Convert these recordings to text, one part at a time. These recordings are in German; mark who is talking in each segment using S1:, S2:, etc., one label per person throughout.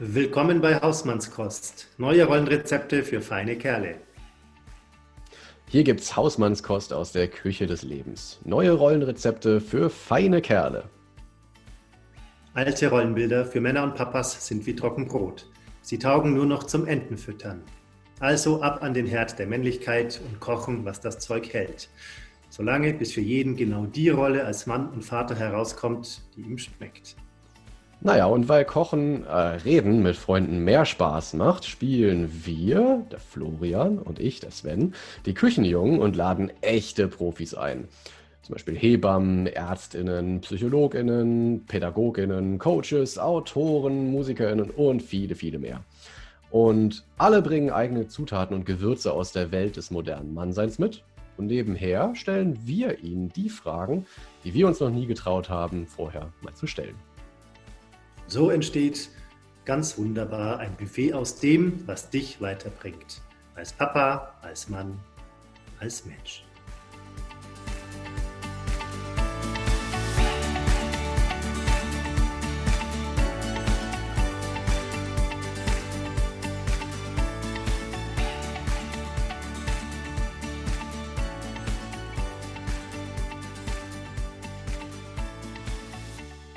S1: Willkommen bei Hausmannskost. Neue Rollenrezepte für feine Kerle.
S2: Hier gibt's Hausmannskost aus der Küche des Lebens. Neue Rollenrezepte für feine Kerle.
S1: Alte Rollenbilder für Männer und Papas sind wie Trockenbrot. Sie taugen nur noch zum Entenfüttern. Also ab an den Herd der Männlichkeit und kochen, was das Zeug hält. Solange bis für jeden genau die Rolle als Mann und Vater herauskommt, die ihm schmeckt.
S2: Naja, und weil Kochen, äh, Reden mit Freunden mehr Spaß macht, spielen wir, der Florian und ich, der Sven, die Küchenjungen und laden echte Profis ein. Zum Beispiel Hebammen, Ärztinnen, Psychologinnen, Pädagoginnen, Coaches, Autoren, Musikerinnen und viele, viele mehr. Und alle bringen eigene Zutaten und Gewürze aus der Welt des modernen Mannseins mit. Und nebenher stellen wir ihnen die Fragen, die wir uns noch nie getraut haben, vorher mal zu stellen.
S1: So entsteht ganz wunderbar ein Buffet aus dem, was dich weiterbringt. Als Papa, als Mann, als Mensch.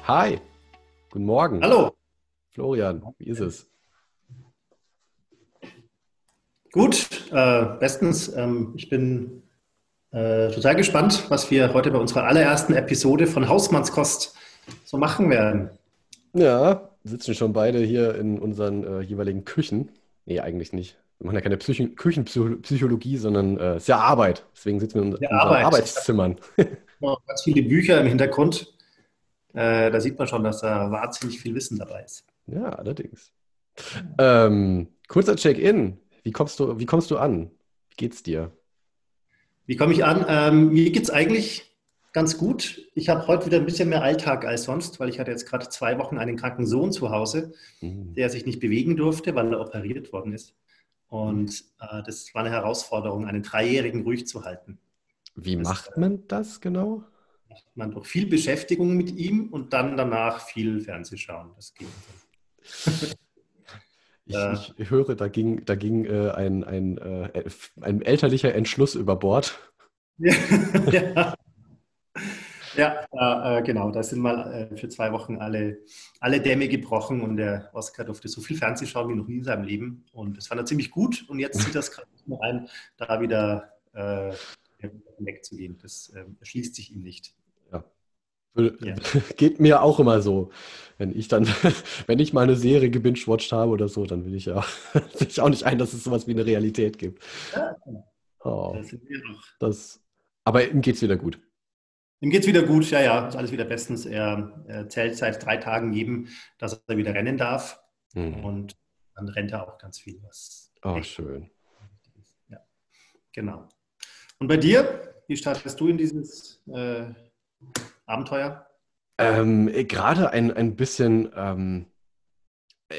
S2: Hi, guten Morgen.
S1: Hallo.
S2: Florian, wie ist es?
S1: Gut, äh, bestens. Ähm, ich bin äh, total gespannt, was wir heute bei unserer allerersten Episode von Hausmannskost so machen werden.
S2: Ja, sitzen schon beide hier in unseren äh, jeweiligen Küchen. Nee, eigentlich nicht. Wir machen ja keine Psych Küchenpsychologie, sondern äh, es ist ja Arbeit. Deswegen sitzen wir in unseren
S1: Arbeit.
S2: Arbeitszimmern.
S1: Ganz viele Bücher im Hintergrund. Äh, da sieht man schon, dass da wahnsinnig viel Wissen dabei ist.
S2: Ja, allerdings. Ähm, kurzer Check-in. Wie kommst du, wie kommst du an? Wie geht's dir?
S1: Wie komme ich an? Ähm, mir geht's eigentlich ganz gut. Ich habe heute wieder ein bisschen mehr Alltag als sonst, weil ich hatte jetzt gerade zwei Wochen einen kranken Sohn zu Hause, mhm. der sich nicht bewegen durfte, weil er operiert worden ist. Und äh, das war eine Herausforderung, einen Dreijährigen ruhig zu halten.
S2: Wie das, macht man das genau?
S1: Macht man doch viel Beschäftigung mit ihm und dann danach viel Fernsehschauen. Das ging.
S2: Ich, ich, höre, da ging, da ging äh, ein, ein, äh, ein elterlicher Entschluss über Bord.
S1: ja, ja äh, genau. Da sind mal äh, für zwei Wochen alle, alle Dämme gebrochen und der Oscar durfte so viel Fernsehen schauen wie noch nie in seinem Leben. Und das fand er ziemlich gut. Und jetzt zieht das gerade ein, da wieder äh, wegzugehen. Das ähm, erschließt sich ihm nicht.
S2: Ja. Geht mir auch immer so. Wenn ich dann, wenn ich mal eine Serie gebingewatcht habe oder so, dann will ich ja will ich auch nicht ein, dass es sowas wie eine Realität gibt. Ja, oh, das sind wir doch. Das, aber ihm geht es wieder gut.
S1: Ihm geht es wieder gut, ja, ja, ist alles wieder bestens. Er, er zählt seit drei Tagen jedem, dass er wieder rennen darf. Mhm. Und dann rennt er auch ganz viel. Was
S2: oh, schön.
S1: Ja, genau. Und bei dir, wie startest du in dieses äh, Abenteuer?
S2: Ähm, gerade ein, ein bisschen, ähm,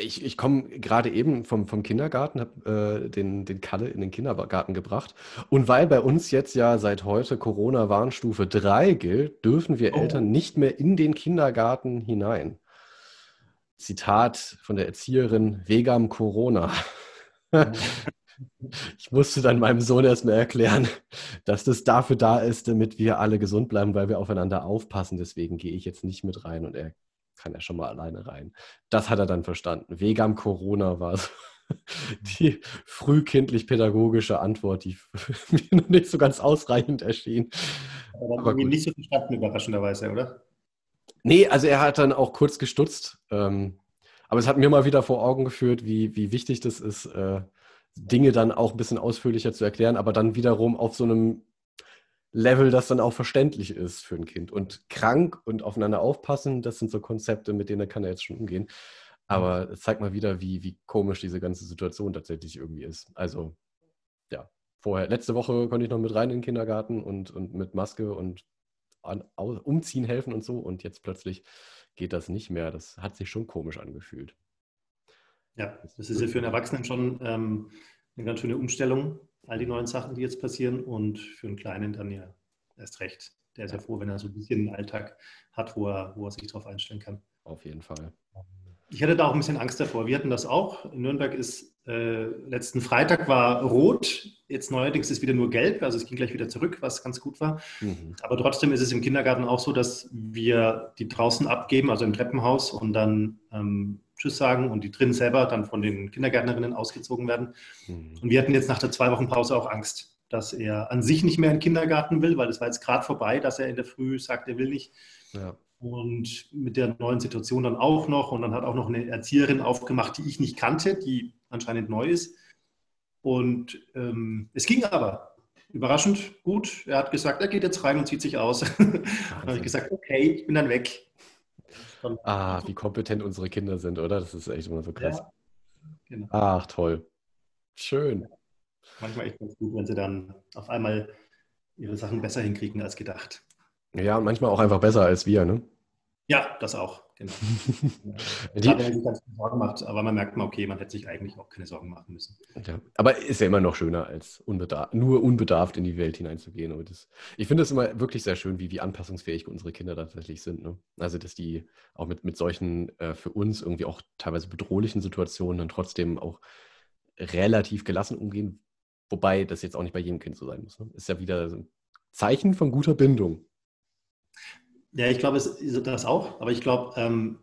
S2: ich, ich komme gerade eben vom, vom Kindergarten, habe äh, den, den Kalle in den Kindergarten gebracht. Und weil bei uns jetzt ja seit heute Corona-Warnstufe 3 gilt, dürfen wir oh. Eltern nicht mehr in den Kindergarten hinein. Zitat von der Erzieherin Vegam Corona. Ich musste dann meinem Sohn erstmal erklären, dass das dafür da ist, damit wir alle gesund bleiben, weil wir aufeinander aufpassen. Deswegen gehe ich jetzt nicht mit rein und er kann ja schon mal alleine rein. Das hat er dann verstanden. Vegan Corona war so die frühkindlich-pädagogische Antwort, die mir noch nicht so ganz ausreichend erschien.
S1: Aber, Aber gut. nicht so verstanden, überraschenderweise, oder?
S2: Nee, also er hat dann auch kurz gestutzt. Ähm, aber es hat mir mal wieder vor Augen geführt, wie, wie wichtig das ist, äh, Dinge dann auch ein bisschen ausführlicher zu erklären, aber dann wiederum auf so einem Level, das dann auch verständlich ist für ein Kind. Und krank und aufeinander aufpassen, das sind so Konzepte, mit denen kann er jetzt schon umgehen. Aber es zeigt mal wieder, wie, wie komisch diese ganze Situation tatsächlich irgendwie ist. Also, ja, vorher, letzte Woche konnte ich noch mit rein in den Kindergarten und, und mit Maske und an, umziehen helfen und so. Und jetzt plötzlich geht das nicht mehr. Das hat sich schon komisch angefühlt.
S1: Ja, das ist ja für einen Erwachsenen schon ähm, eine ganz schöne Umstellung, all die neuen Sachen, die jetzt passieren. Und für einen Kleinen dann ja erst recht. Der ist ja froh, wenn er so ein bisschen einen Alltag hat, wo er, wo er sich darauf einstellen kann.
S2: Auf jeden Fall.
S1: Ich hatte da auch ein bisschen Angst davor. Wir hatten das auch. In Nürnberg ist äh, letzten Freitag war rot, jetzt neuerdings ist wieder nur gelb, also es ging gleich wieder zurück, was ganz gut war. Mhm. Aber trotzdem ist es im Kindergarten auch so, dass wir die draußen abgeben, also im Treppenhaus und dann ähm, Tschüss sagen und die drinnen selber dann von den Kindergärtnerinnen ausgezogen werden. Mhm. Und wir hatten jetzt nach der zwei Wochen Pause auch Angst, dass er an sich nicht mehr in den Kindergarten will, weil es war jetzt gerade vorbei, dass er in der Früh sagt, er will nicht. Ja. Und mit der neuen Situation dann auch noch. Und dann hat auch noch eine Erzieherin aufgemacht, die ich nicht kannte, die anscheinend neu ist. Und ähm, es ging aber überraschend gut. Er hat gesagt, er geht jetzt rein und zieht sich aus. dann habe ich gesagt, okay, ich bin dann weg.
S2: ah, wie kompetent unsere Kinder sind, oder? Das ist echt immer so krass. Ja, genau. Ach, toll. Schön.
S1: Manchmal echt ganz gut, wenn sie dann auf einmal ihre Sachen besser hinkriegen als gedacht.
S2: Ja, und manchmal auch einfach besser als wir, ne?
S1: Ja, das auch. Genau. die, hat man sich ganz Sorgen macht, aber man merkt mal, okay, man hätte sich eigentlich auch keine Sorgen machen müssen.
S2: Ja, aber ist ja immer noch schöner, als unbedarf, nur unbedarft in die Welt hineinzugehen. Aber das, ich finde es immer wirklich sehr schön, wie, wie anpassungsfähig unsere Kinder tatsächlich sind. Ne? Also, dass die auch mit, mit solchen äh, für uns irgendwie auch teilweise bedrohlichen Situationen dann trotzdem auch relativ gelassen umgehen. Wobei das jetzt auch nicht bei jedem Kind so sein muss. Ne? Ist ja wieder so ein Zeichen von guter Bindung.
S1: Ja, ich glaube, es ist das auch, aber ich glaube, ähm,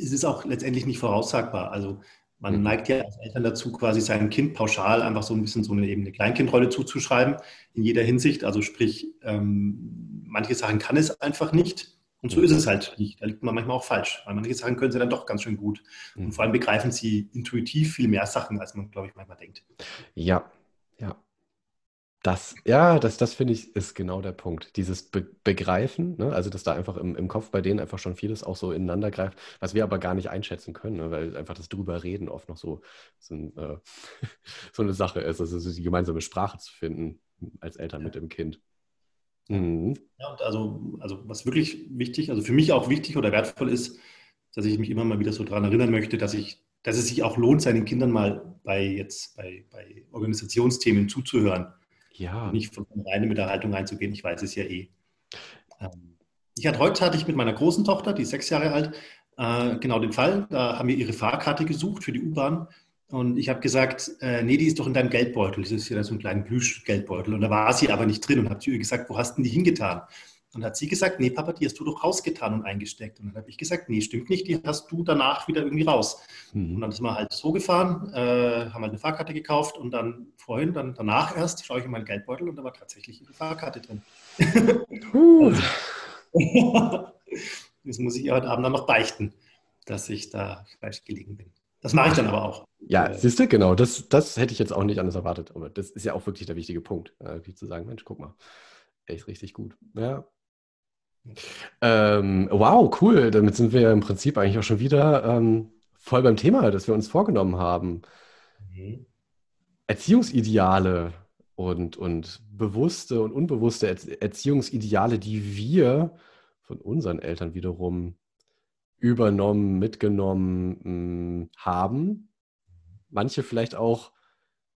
S1: es ist auch letztendlich nicht voraussagbar. Also man mhm. neigt ja als Eltern dazu, quasi seinem Kind pauschal einfach so ein bisschen so eine, eben eine Kleinkindrolle zuzuschreiben, in jeder Hinsicht. Also sprich, ähm, manche Sachen kann es einfach nicht. Und so mhm. ist es halt nicht. Da liegt man manchmal auch falsch, weil manche Sachen können sie dann doch ganz schön gut. Und mhm. vor allem begreifen sie intuitiv viel mehr Sachen, als man, glaube ich, manchmal denkt.
S2: Ja, ja. Das, ja, das, das finde ich, ist genau der Punkt. Dieses Be Begreifen, ne? also dass da einfach im, im Kopf bei denen einfach schon vieles auch so ineinander greift, was wir aber gar nicht einschätzen können, ne? weil einfach das drüber reden oft noch so, so, ein, äh, so eine Sache ist, also die gemeinsame Sprache zu finden als Eltern mit dem Kind.
S1: Mhm. Ja, und also, also was wirklich wichtig, also für mich auch wichtig oder wertvoll ist, dass ich mich immer mal wieder so daran erinnern möchte, dass ich, dass es sich auch lohnt, seinen Kindern mal bei jetzt bei, bei Organisationsthemen zuzuhören ja. Nicht von rein mit der Haltung einzugehen, ich weiß es ja eh. Ähm, ich hatte heute hatte ich mit meiner großen Tochter, die ist sechs Jahre alt, äh, genau den Fall. Da haben wir ihre Fahrkarte gesucht für die U-Bahn. Und ich habe gesagt, äh, nee, die ist doch in deinem Geldbeutel. Das ist ja so ein kleiner Plüschgeldbeutel. Und da war sie aber nicht drin und habe zu ihr gesagt, wo hast du die hingetan? Und hat sie gesagt, nee, Papa, die hast du doch rausgetan und eingesteckt. Und dann habe ich gesagt, nee, stimmt nicht, die hast du danach wieder irgendwie raus. Mhm. Und dann sind wir halt so gefahren, äh, haben halt eine Fahrkarte gekauft und dann vorhin, dann danach erst, schaue ich in meinen Geldbeutel und da war tatsächlich ihre Fahrkarte drin. also, das muss ich ihr heute Abend dann noch beichten, dass ich da falsch gelegen bin. Das mache ich dann aber auch.
S2: Ja, siehst du, genau, das, das hätte ich jetzt auch nicht anders erwartet. Aber das ist ja auch wirklich der wichtige Punkt, äh, zu sagen, Mensch, guck mal, echt richtig gut. Ja, ähm, wow, cool. Damit sind wir im Prinzip eigentlich auch schon wieder ähm, voll beim Thema, das wir uns vorgenommen haben. Mhm. Erziehungsideale und, und bewusste und unbewusste Erziehungsideale, die wir von unseren Eltern wiederum übernommen, mitgenommen mh, hm, haben. Manche vielleicht auch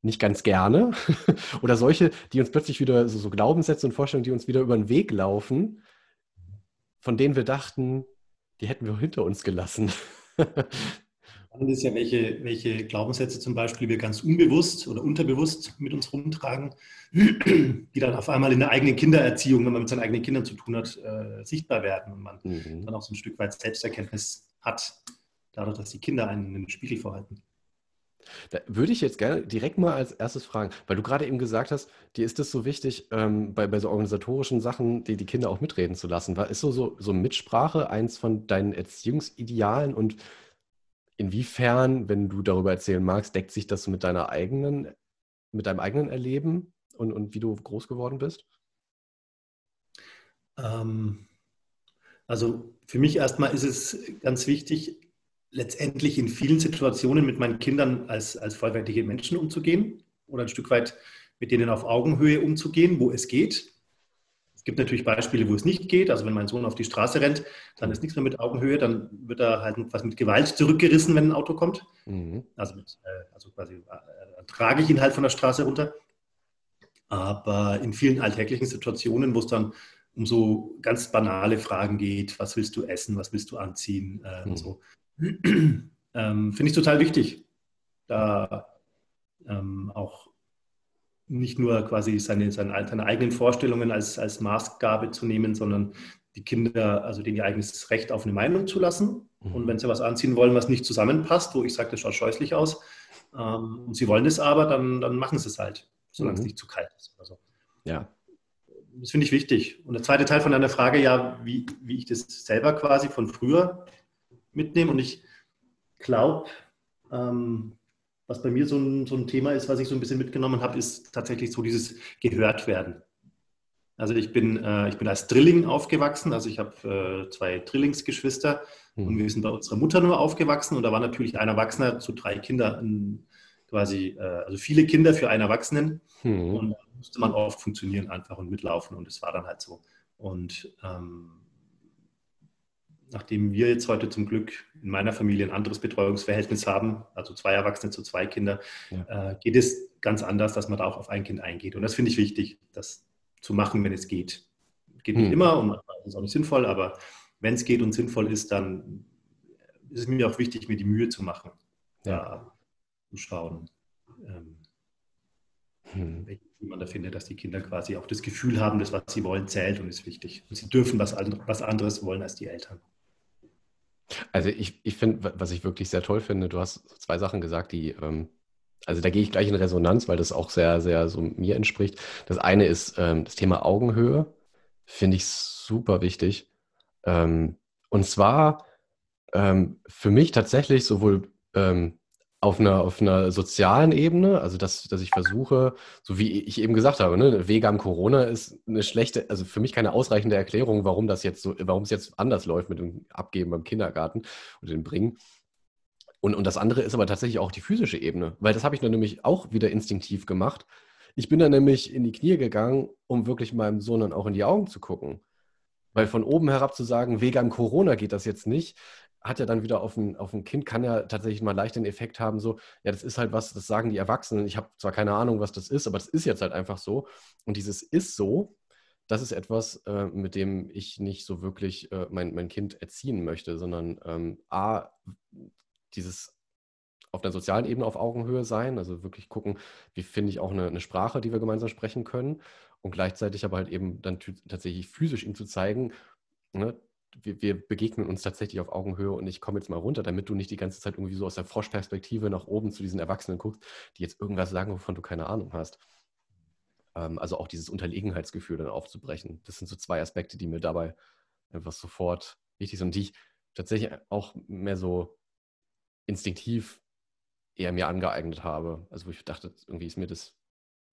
S2: nicht ganz gerne. Oder solche, die uns plötzlich wieder so, so Glaubenssätze und Vorstellungen, die uns wieder über den Weg laufen von denen wir dachten, die hätten wir hinter uns gelassen.
S1: Spannend ist ja, welche, welche Glaubenssätze zum Beispiel wir ganz unbewusst oder unterbewusst mit uns rumtragen, die dann auf einmal in der eigenen Kindererziehung, wenn man mit seinen eigenen Kindern zu tun hat, äh, sichtbar werden und man mhm. dann auch so ein Stück weit Selbsterkenntnis hat, dadurch, dass die Kinder einen einen Spiegel vorhalten.
S2: Da würde ich jetzt gerne direkt mal als erstes fragen, weil du gerade eben gesagt hast, dir ist es so wichtig, ähm, bei, bei so organisatorischen Sachen, die, die Kinder auch mitreden zu lassen. War, ist so, so, so Mitsprache eins von deinen Erziehungsidealen und inwiefern, wenn du darüber erzählen magst, deckt sich das mit deiner eigenen, mit deinem eigenen Erleben und, und wie du groß geworden bist?
S1: Ähm, also für mich erstmal ist es ganz wichtig, letztendlich in vielen Situationen mit meinen Kindern als, als vollwertige Menschen umzugehen oder ein Stück weit mit denen auf Augenhöhe umzugehen, wo es geht. Es gibt natürlich Beispiele, wo es nicht geht. Also wenn mein Sohn auf die Straße rennt, dann ist nichts mehr mit Augenhöhe, dann wird er halt was mit Gewalt zurückgerissen, wenn ein Auto kommt. Mhm. Also, mit, äh, also quasi äh, trage ich ihn halt von der Straße runter. Aber in vielen alltäglichen Situationen, wo es dann um so ganz banale Fragen geht, was willst du essen, was willst du anziehen äh, mhm. und so, ähm, finde ich total wichtig, da ähm, auch nicht nur quasi seine, seine, seine, eigenen Vorstellungen als, als Maßgabe zu nehmen, sondern die Kinder, also denen ihr eigenes Recht auf eine Meinung zu lassen. Mhm. Und wenn sie was anziehen wollen, was nicht zusammenpasst, wo ich sage, das schaut scheußlich aus, ähm, und sie wollen es aber, dann, dann machen sie es halt, solange mhm. es nicht zu kalt ist. Also,
S2: ja.
S1: Das finde ich wichtig. Und der zweite Teil von deiner Frage, ja, wie, wie ich das selber quasi von früher mitnehme. Und ich glaube, ähm, was bei mir so ein, so ein Thema ist, was ich so ein bisschen mitgenommen habe, ist tatsächlich so dieses gehört werden. Also ich bin, äh, ich bin als Drilling aufgewachsen, also ich habe äh, zwei Drillingsgeschwister mhm. und wir sind bei unserer Mutter nur aufgewachsen und da war natürlich ein Erwachsener zu drei Kindern quasi, äh, also viele Kinder für einen Erwachsenen mhm. und da musste man oft funktionieren einfach und mitlaufen und es war dann halt so. Und ähm, nachdem wir jetzt heute zum Glück in meiner Familie ein anderes Betreuungsverhältnis haben, also zwei Erwachsene zu zwei Kinder, ja. äh, geht es ganz anders, dass man da auch auf ein Kind eingeht. Und das finde ich wichtig, das zu machen, wenn es geht. Geht nicht hm. immer und manchmal ist es auch nicht sinnvoll, aber wenn es geht und sinnvoll ist, dann ist es mir auch wichtig, mir die Mühe zu machen, ja. zu schauen, ähm, hm. wie man da findet, dass die Kinder quasi auch das Gefühl haben, dass was sie wollen, zählt und ist wichtig. Und sie dürfen was, was anderes wollen als die Eltern.
S2: Also ich, ich finde, was ich wirklich sehr toll finde, du hast zwei Sachen gesagt, die, ähm, also da gehe ich gleich in Resonanz, weil das auch sehr, sehr so mir entspricht. Das eine ist ähm, das Thema Augenhöhe, finde ich super wichtig. Ähm, und zwar ähm, für mich tatsächlich sowohl ähm, auf einer, auf einer sozialen Ebene, also dass, dass ich versuche, so wie ich eben gesagt habe, ne, Wege am Corona ist eine schlechte, also für mich keine ausreichende Erklärung, warum das jetzt so, warum es jetzt anders läuft mit dem Abgeben beim Kindergarten und dem Bringen. Und, und das andere ist aber tatsächlich auch die physische Ebene, weil das habe ich dann nämlich auch wieder instinktiv gemacht. Ich bin dann nämlich in die Knie gegangen, um wirklich meinem Sohn dann auch in die Augen zu gucken. Weil von oben herab zu sagen, Wege am Corona geht das jetzt nicht, hat ja dann wieder auf ein, auf ein Kind, kann ja tatsächlich mal leicht den Effekt haben, so, ja, das ist halt was, das sagen die Erwachsenen. Ich habe zwar keine Ahnung, was das ist, aber das ist jetzt halt einfach so. Und dieses ist so, das ist etwas, äh, mit dem ich nicht so wirklich äh, mein, mein Kind erziehen möchte, sondern ähm, A, dieses auf der sozialen Ebene auf Augenhöhe sein, also wirklich gucken, wie finde ich auch eine, eine Sprache, die wir gemeinsam sprechen können und gleichzeitig aber halt eben dann tatsächlich physisch ihm zu zeigen, ne, wir, wir, begegnen uns tatsächlich auf Augenhöhe und ich komme jetzt mal runter, damit du nicht die ganze Zeit irgendwie so aus der Froschperspektive nach oben zu diesen Erwachsenen guckst, die jetzt irgendwas sagen, wovon du keine Ahnung hast. Ähm, also auch dieses Unterlegenheitsgefühl dann aufzubrechen. Das sind so zwei Aspekte, die mir dabei einfach sofort wichtig sind und die ich tatsächlich auch mehr so instinktiv eher mir angeeignet habe. Also wo ich dachte, irgendwie ist mir das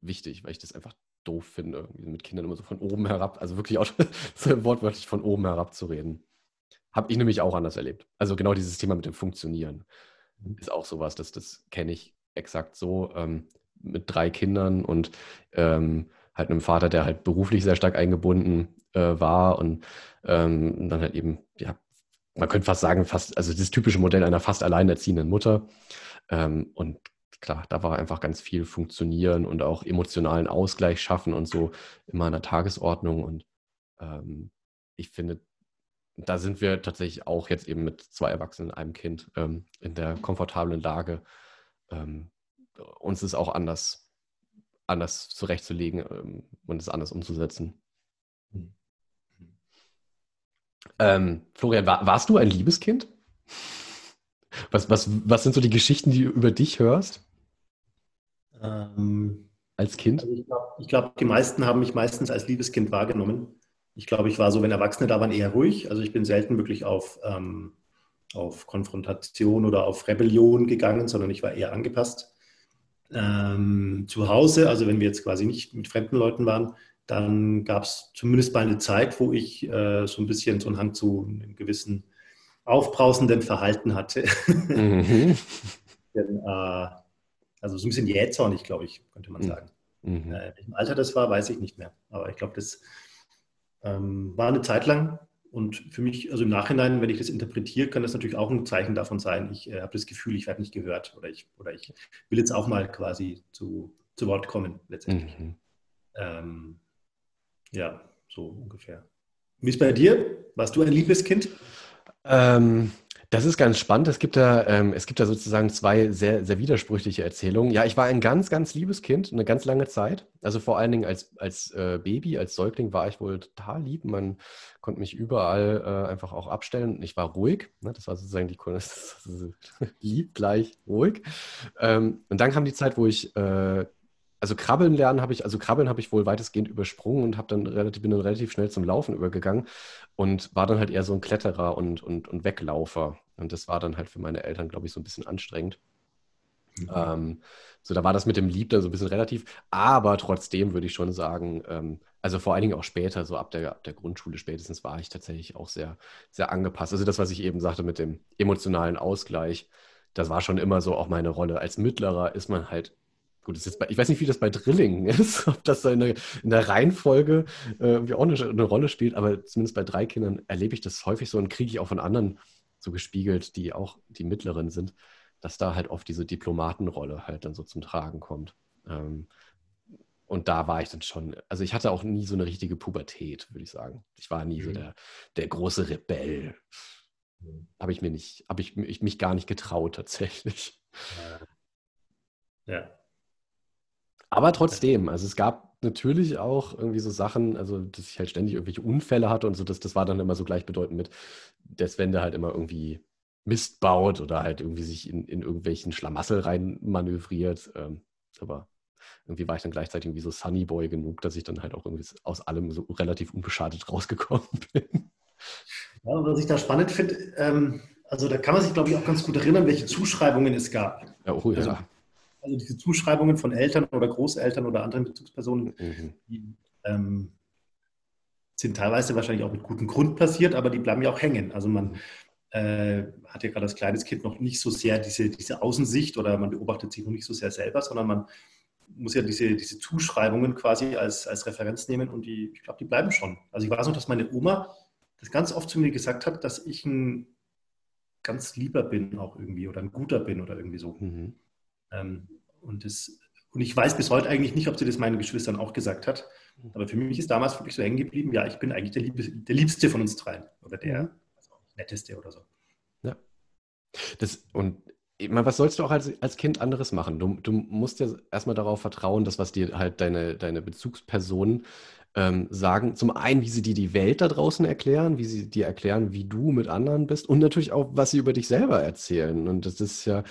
S2: wichtig, weil ich das einfach doof finde, mit Kindern immer so von oben herab, also wirklich auch so wortwörtlich von oben herab zu reden. Habe ich nämlich auch anders erlebt. Also genau dieses Thema mit dem Funktionieren mhm. ist auch sowas, das, das kenne ich exakt so ähm, mit drei Kindern und ähm, halt einem Vater, der halt beruflich sehr stark eingebunden äh, war und ähm, dann halt eben, ja, man könnte fast sagen, fast, also das typische Modell einer fast alleinerziehenden Mutter. Ähm, und klar, da war einfach ganz viel funktionieren und auch emotionalen Ausgleich schaffen und so immer an der Tagesordnung. Und ähm, ich finde, da sind wir tatsächlich auch jetzt eben mit zwei Erwachsenen einem Kind ähm, in der komfortablen Lage, ähm, uns es auch anders, anders zurechtzulegen ähm, und es anders umzusetzen. Mhm. Florian, war, warst du ein Liebeskind? Was, was, was sind so die Geschichten, die du über dich hörst?
S1: Ähm, als Kind? Also ich glaube, glaub, die meisten haben mich meistens als Liebeskind wahrgenommen. Ich glaube, ich war so, wenn Erwachsene da waren, eher ruhig. Also ich bin selten wirklich auf, ähm, auf Konfrontation oder auf Rebellion gegangen, sondern ich war eher angepasst. Ähm, zu Hause, also wenn wir jetzt quasi nicht mit fremden Leuten waren, dann gab es zumindest mal eine Zeit, wo ich äh, so ein bisschen so einen Hang zu einem gewissen aufbrausenden Verhalten hatte. Mhm. Denn, äh, also so ein bisschen jähzornig, glaube ich, könnte man mhm. sagen. Mhm. Äh, welchem Alter das war, weiß ich nicht mehr. Aber ich glaube, das ähm, war eine Zeit lang. Und für mich, also im Nachhinein, wenn ich das interpretiere, kann das natürlich auch ein Zeichen davon sein, ich äh, habe das Gefühl, ich werde nicht gehört oder ich, oder ich will jetzt auch mal quasi zu, zu Wort kommen, letztendlich. Mhm. Ähm, ja, so ungefähr. Wie ist bei dir? Warst du ein Liebeskind?
S2: Ähm, Das ist ganz spannend. Es gibt da, ähm, es gibt da sozusagen zwei sehr, sehr widersprüchliche Erzählungen. Ja, ich war ein ganz, ganz liebes Kind, eine ganz lange Zeit. Also vor allen Dingen als, als äh, Baby, als Säugling war ich wohl total lieb. Man konnte mich überall äh, einfach auch abstellen. Ich war ruhig. Ne? Das war sozusagen die Kunde. lieb gleich ruhig. Ähm, und dann kam die Zeit, wo ich äh, also Krabbeln lernen habe ich, also Krabbeln habe ich wohl weitestgehend übersprungen und habe dann relativ, bin dann relativ schnell zum Laufen übergegangen und war dann halt eher so ein Kletterer und, und, und Weglaufer. Und das war dann halt für meine Eltern, glaube ich, so ein bisschen anstrengend. Mhm. Ähm, so, da war das mit dem Lieb dann so ein bisschen relativ, aber trotzdem würde ich schon sagen, ähm, also vor allen Dingen auch später, so ab der, ab der Grundschule spätestens, war ich tatsächlich auch sehr, sehr angepasst. Also das, was ich eben sagte mit dem emotionalen Ausgleich, das war schon immer so auch meine Rolle. Als Mittlerer ist man halt Gut, ist bei, ich weiß nicht, wie das bei Drillingen ist, ob das da in der, in der Reihenfolge äh, irgendwie auch eine, eine, Rolle spielt, aber zumindest bei drei Kindern erlebe ich das häufig so und kriege ich auch von anderen so gespiegelt, die auch die mittleren sind, dass da halt oft diese Diplomatenrolle halt dann so zum Tragen kommt. Ähm, und da war ich dann schon, also ich hatte auch nie so eine richtige Pubertät, würde ich sagen. Ich war nie mhm. so der, der große Rebell. Mhm. Habe ich mir nicht, habe ich, ich mich gar nicht getraut tatsächlich.
S1: Ja. ja.
S2: Aber trotzdem, also es gab natürlich auch irgendwie so Sachen, also dass ich halt ständig irgendwelche Unfälle hatte und so, das, das war dann immer so gleichbedeutend mit, dass wenn der halt immer irgendwie Mist baut oder halt irgendwie sich in, in irgendwelchen Schlamassel rein manövriert. Ähm, aber irgendwie war ich dann gleichzeitig irgendwie so Sunnyboy genug, dass ich dann halt auch irgendwie aus allem so relativ unbeschadet rausgekommen bin.
S1: Ja, was ich da spannend finde, ähm, also da kann man sich, glaube ich, auch ganz gut erinnern, welche Zuschreibungen es gab.
S2: Ja, oh, ja.
S1: Also, also diese Zuschreibungen von Eltern oder Großeltern oder anderen Bezugspersonen, mhm. die ähm, sind teilweise wahrscheinlich auch mit gutem Grund passiert, aber die bleiben ja auch hängen. Also man äh, hat ja gerade als kleines Kind noch nicht so sehr diese, diese Außensicht oder man beobachtet sich noch nicht so sehr selber, sondern man muss ja diese, diese Zuschreibungen quasi als, als Referenz nehmen und die, ich glaube, die bleiben schon. Also ich weiß noch, dass meine Oma das ganz oft zu mir gesagt hat, dass ich ein ganz lieber bin auch irgendwie oder ein guter bin oder irgendwie so. Mhm. Ähm, und, das, und ich weiß bis heute eigentlich nicht, ob sie das meinen Geschwistern auch gesagt hat. Aber für mich ist damals wirklich so hängen geblieben, ja, ich bin eigentlich der, Lieb der Liebste von uns dreien oder der mhm. Netteste oder so.
S2: Ja. Das, und ich meine, was sollst du auch als, als Kind anderes machen? Du, du musst ja erstmal darauf vertrauen, dass was dir halt deine, deine Bezugspersonen ähm, sagen, zum einen, wie sie dir die Welt da draußen erklären, wie sie dir erklären, wie du mit anderen bist und natürlich auch, was sie über dich selber erzählen. Und das ist ja,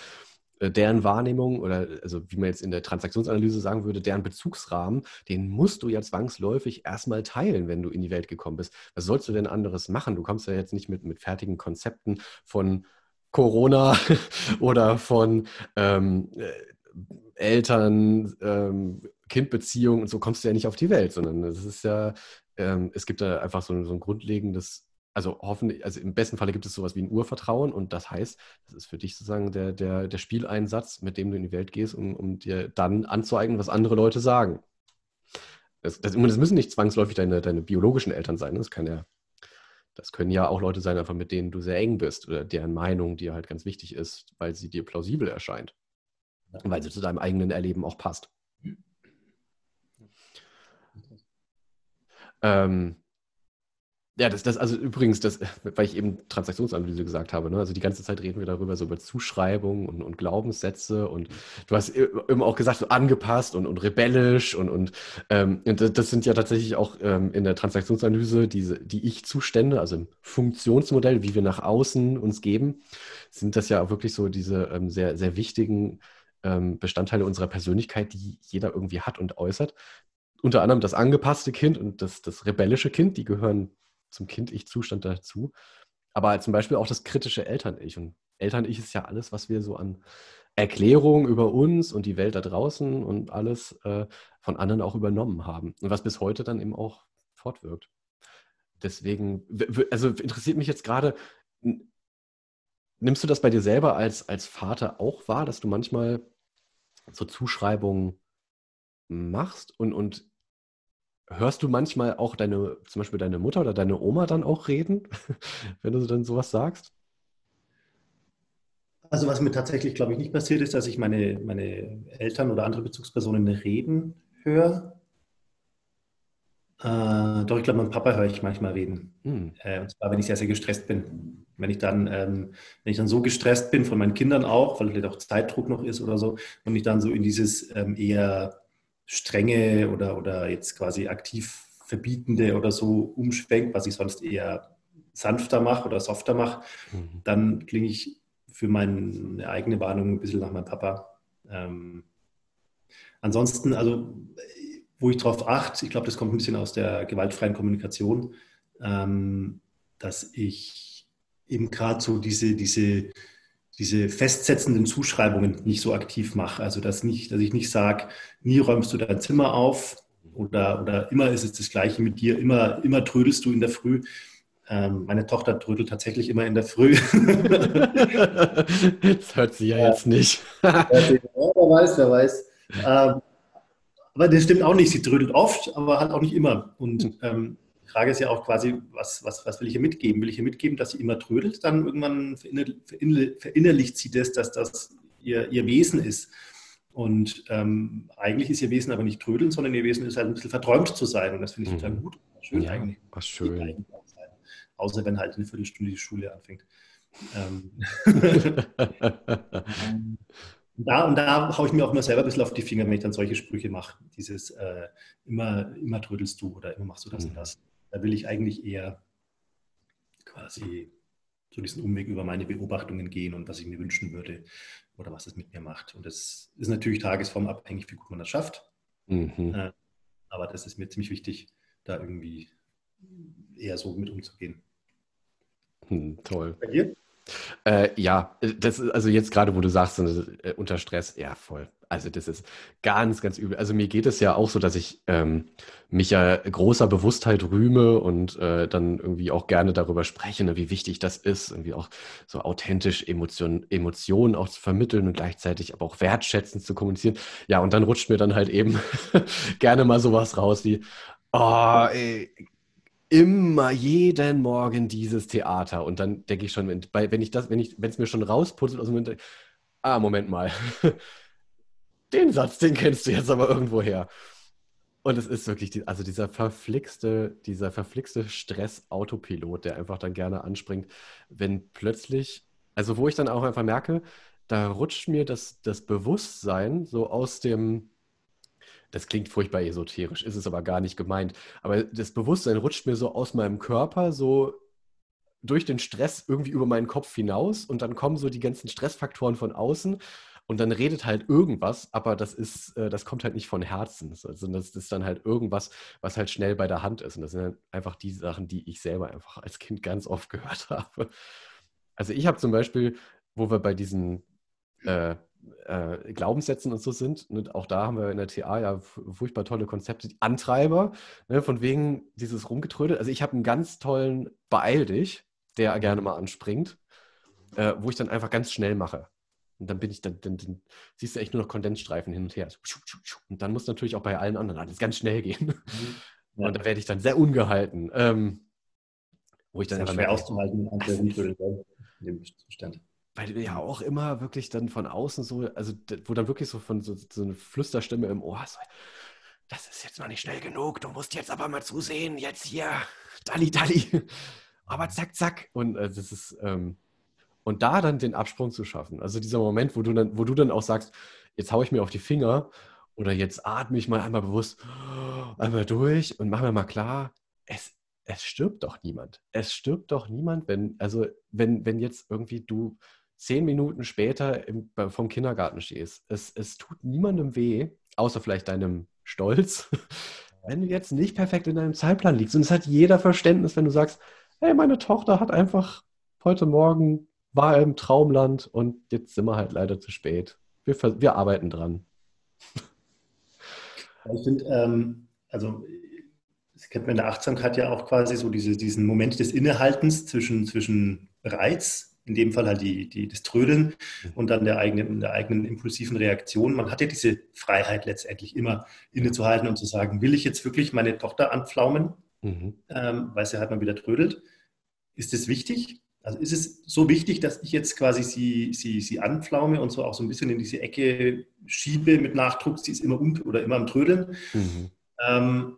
S2: deren Wahrnehmung oder also wie man jetzt in der Transaktionsanalyse sagen würde, deren Bezugsrahmen, den musst du ja zwangsläufig erstmal teilen, wenn du in die Welt gekommen bist. Was sollst du denn anderes machen? Du kommst ja jetzt nicht mit, mit fertigen Konzepten von Corona oder von ähm, äh, Eltern, ähm, Kindbeziehungen und so kommst du ja nicht auf die Welt, sondern es ist ja, ähm, es gibt da einfach so, so ein grundlegendes also hoffentlich, also im besten Falle gibt es sowas wie ein Urvertrauen und das heißt, das ist für dich sozusagen der, der, der Spieleinsatz, mit dem du in die Welt gehst, um, um dir dann anzueignen, was andere Leute sagen. Das, das, das müssen nicht zwangsläufig deine, deine biologischen Eltern sein. Das kann ja, das können ja auch Leute sein, einfach mit denen du sehr eng bist oder deren Meinung dir halt ganz wichtig ist, weil sie dir plausibel erscheint. Ja. Weil sie zu deinem eigenen Erleben auch passt. Ähm, ja, das, das, also übrigens, das, weil ich eben Transaktionsanalyse gesagt habe, ne? also die ganze Zeit reden wir darüber, so über Zuschreibungen und, und Glaubenssätze und du hast immer auch gesagt, so angepasst und, und rebellisch und, und, ähm, und das sind ja tatsächlich auch ähm, in der Transaktionsanalyse diese, die Ich-Zustände, also im Funktionsmodell, wie wir nach außen uns geben, sind das ja auch wirklich so diese ähm, sehr, sehr wichtigen ähm, Bestandteile unserer Persönlichkeit, die jeder irgendwie hat und äußert. Unter anderem das angepasste Kind und das, das rebellische Kind, die gehören zum Kind-Ich-Zustand dazu. Aber zum Beispiel auch das kritische Eltern-Ich. Und Eltern-Ich ist ja alles, was wir so an Erklärungen über uns und die Welt da draußen und alles äh, von anderen auch übernommen haben. Und was bis heute dann eben auch fortwirkt. Deswegen, also interessiert mich jetzt gerade, nimmst du das bei dir selber als, als Vater auch wahr, dass du manchmal so Zuschreibungen machst und, und Hörst du manchmal auch deine, zum Beispiel deine Mutter oder deine Oma dann auch reden, wenn du dann sowas sagst?
S1: Also was mir tatsächlich, glaube ich, nicht passiert ist, dass ich meine, meine Eltern oder andere Bezugspersonen reden höre. Äh, doch, ich glaube, mit Papa höre ich manchmal reden. Mhm. Äh, und zwar, wenn ich sehr, sehr gestresst bin. Wenn ich dann, ähm, wenn ich dann so gestresst bin, von meinen Kindern auch, weil vielleicht auch Zeitdruck noch ist oder so, und ich dann so in dieses ähm, eher strenge oder, oder jetzt quasi aktiv verbietende oder so umschwenkt, was ich sonst eher sanfter mache oder softer mache, mhm. dann klinge ich für meine eigene Warnung ein bisschen nach meinem Papa. Ähm, ansonsten, also wo ich darauf achte, ich glaube, das kommt ein bisschen aus der gewaltfreien Kommunikation, ähm, dass ich eben gerade so diese, diese, diese festsetzenden Zuschreibungen nicht so aktiv mache. Also dass, nicht, dass ich nicht sage, nie räumst du dein Zimmer auf oder, oder immer ist es das Gleiche mit dir, immer, immer trödelst du in der Früh. Ähm, meine Tochter trödelt tatsächlich immer in der Früh.
S2: das hört sie ja, ja. jetzt nicht.
S1: ja, wer weiß, wer weiß. Ähm, aber das stimmt auch nicht. Sie trödelt oft, aber halt auch nicht immer. Und hm. ähm, Frage ist ja auch quasi, was, was, was will ich ihr mitgeben? Will ich ihr mitgeben, dass sie immer trödelt? Dann irgendwann verinnerlicht sie das, dass das ihr, ihr Wesen ist. Und ähm, eigentlich ist ihr Wesen aber nicht trödeln, sondern ihr Wesen ist halt ein bisschen verträumt zu sein. Und das finde ich total mhm. gut.
S2: Schön ja, eigentlich. Was schön.
S1: Außer wenn halt eine Viertelstunde die Schule anfängt. Ähm. da, und da haue ich mir auch immer selber ein bisschen auf die Finger, wenn ich dann solche Sprüche mache. Dieses äh, immer, immer trödelst du oder immer machst du das mhm. und das. Da will ich eigentlich eher quasi so diesen Umweg über meine Beobachtungen gehen und was ich mir wünschen würde oder was es mit mir macht. Und das ist natürlich tagesformabhängig, wie gut man das schafft. Mhm. Äh, aber das ist mir ziemlich wichtig, da irgendwie eher so mit umzugehen.
S2: Hm, toll. Bei dir? Äh, ja, das ist also jetzt gerade, wo du sagst, äh, unter Stress, ja, voll. Also das ist ganz, ganz übel. Also mir geht es ja auch so, dass ich ähm, mich ja großer Bewusstheit rühme und äh, dann irgendwie auch gerne darüber spreche, ne, wie wichtig das ist, irgendwie auch so authentisch Emotionen, Emotionen auch zu vermitteln und gleichzeitig aber auch wertschätzend zu kommunizieren. Ja, und dann rutscht mir dann halt eben gerne mal sowas raus wie, oh, ey, immer jeden Morgen dieses Theater. Und dann denke ich schon, wenn ich das, wenn ich, wenn es mir schon rausputzelt aus dem Moment, ah, Moment mal. den Satz, den kennst du jetzt aber irgendwo her. Und es ist wirklich, die, also dieser verflixte, dieser verflixte Stress-Autopilot, der einfach dann gerne anspringt, wenn plötzlich, also wo ich dann auch einfach merke, da rutscht mir das, das Bewusstsein so aus dem, das klingt furchtbar esoterisch, ist es aber gar nicht gemeint. Aber das Bewusstsein rutscht mir so aus meinem Körper so durch den Stress irgendwie über meinen Kopf hinaus und dann kommen so die ganzen Stressfaktoren von außen und dann redet halt irgendwas, aber das ist, äh, das kommt halt nicht von Herzen, also das ist dann halt irgendwas, was halt schnell bei der Hand ist und das sind halt einfach die Sachen, die ich selber einfach als Kind ganz oft gehört habe. Also ich habe zum Beispiel, wo wir bei diesen äh, äh, Glaubenssätzen und so sind. Und auch da haben wir in der TA ja furchtbar tolle Konzepte. Die Antreiber, ne, von wegen dieses Rumgetrödel. Also ich habe einen ganz tollen Beeil dich, der gerne mal anspringt, äh, wo ich dann einfach ganz schnell mache. Und dann bin ich, dann, dann, dann, siehst du echt nur noch Kondensstreifen hin und her. Und dann muss natürlich auch bei allen anderen alles ganz schnell gehen. Mhm. Ja. Und da werde ich dann sehr ungehalten. Ähm, wo ich dann
S1: das ist schwer auszuhalten in dem Zustand
S2: weil du ja auch immer wirklich dann von außen so, also wo dann wirklich so von so, so eine Flüsterstimme im Ohr so, das ist jetzt noch nicht schnell genug, du musst jetzt aber mal zusehen, jetzt hier, Dalli, Dalli, aber zack, zack. Und äh, das ist, ähm, und da dann den Absprung zu schaffen, also dieser Moment, wo du dann, wo du dann auch sagst, jetzt haue ich mir auf die Finger oder jetzt atme ich mal einmal bewusst einmal durch und mach mir mal klar, es, es stirbt doch niemand. Es stirbt doch niemand, wenn, also wenn, wenn jetzt irgendwie du zehn Minuten später im, vom Kindergarten stehst. Es, es tut niemandem weh, außer vielleicht deinem Stolz, wenn du jetzt nicht perfekt in deinem Zeitplan liegst. Und es hat jeder Verständnis, wenn du sagst, hey, meine Tochter hat einfach heute Morgen war im Traumland und jetzt sind wir halt leider zu spät. Wir, wir arbeiten dran.
S1: Ich finde, ähm, also das kennt man in der Achtsamkeit ja auch quasi so diese, diesen Moment des Innehaltens zwischen, zwischen Reiz in dem Fall halt die, die, das Trödeln mhm. und dann der eigenen, der eigenen impulsiven Reaktion. Man hat ja diese Freiheit letztendlich immer innezuhalten und zu sagen, will ich jetzt wirklich meine Tochter anpflaumen, mhm. ähm, weil sie halt mal wieder trödelt? Ist das wichtig? Also ist es so wichtig, dass ich jetzt quasi sie, sie, sie anpflaume und so auch so ein bisschen in diese Ecke schiebe mit Nachdruck, sie ist immer um oder immer am Trödeln? Mhm. Ähm,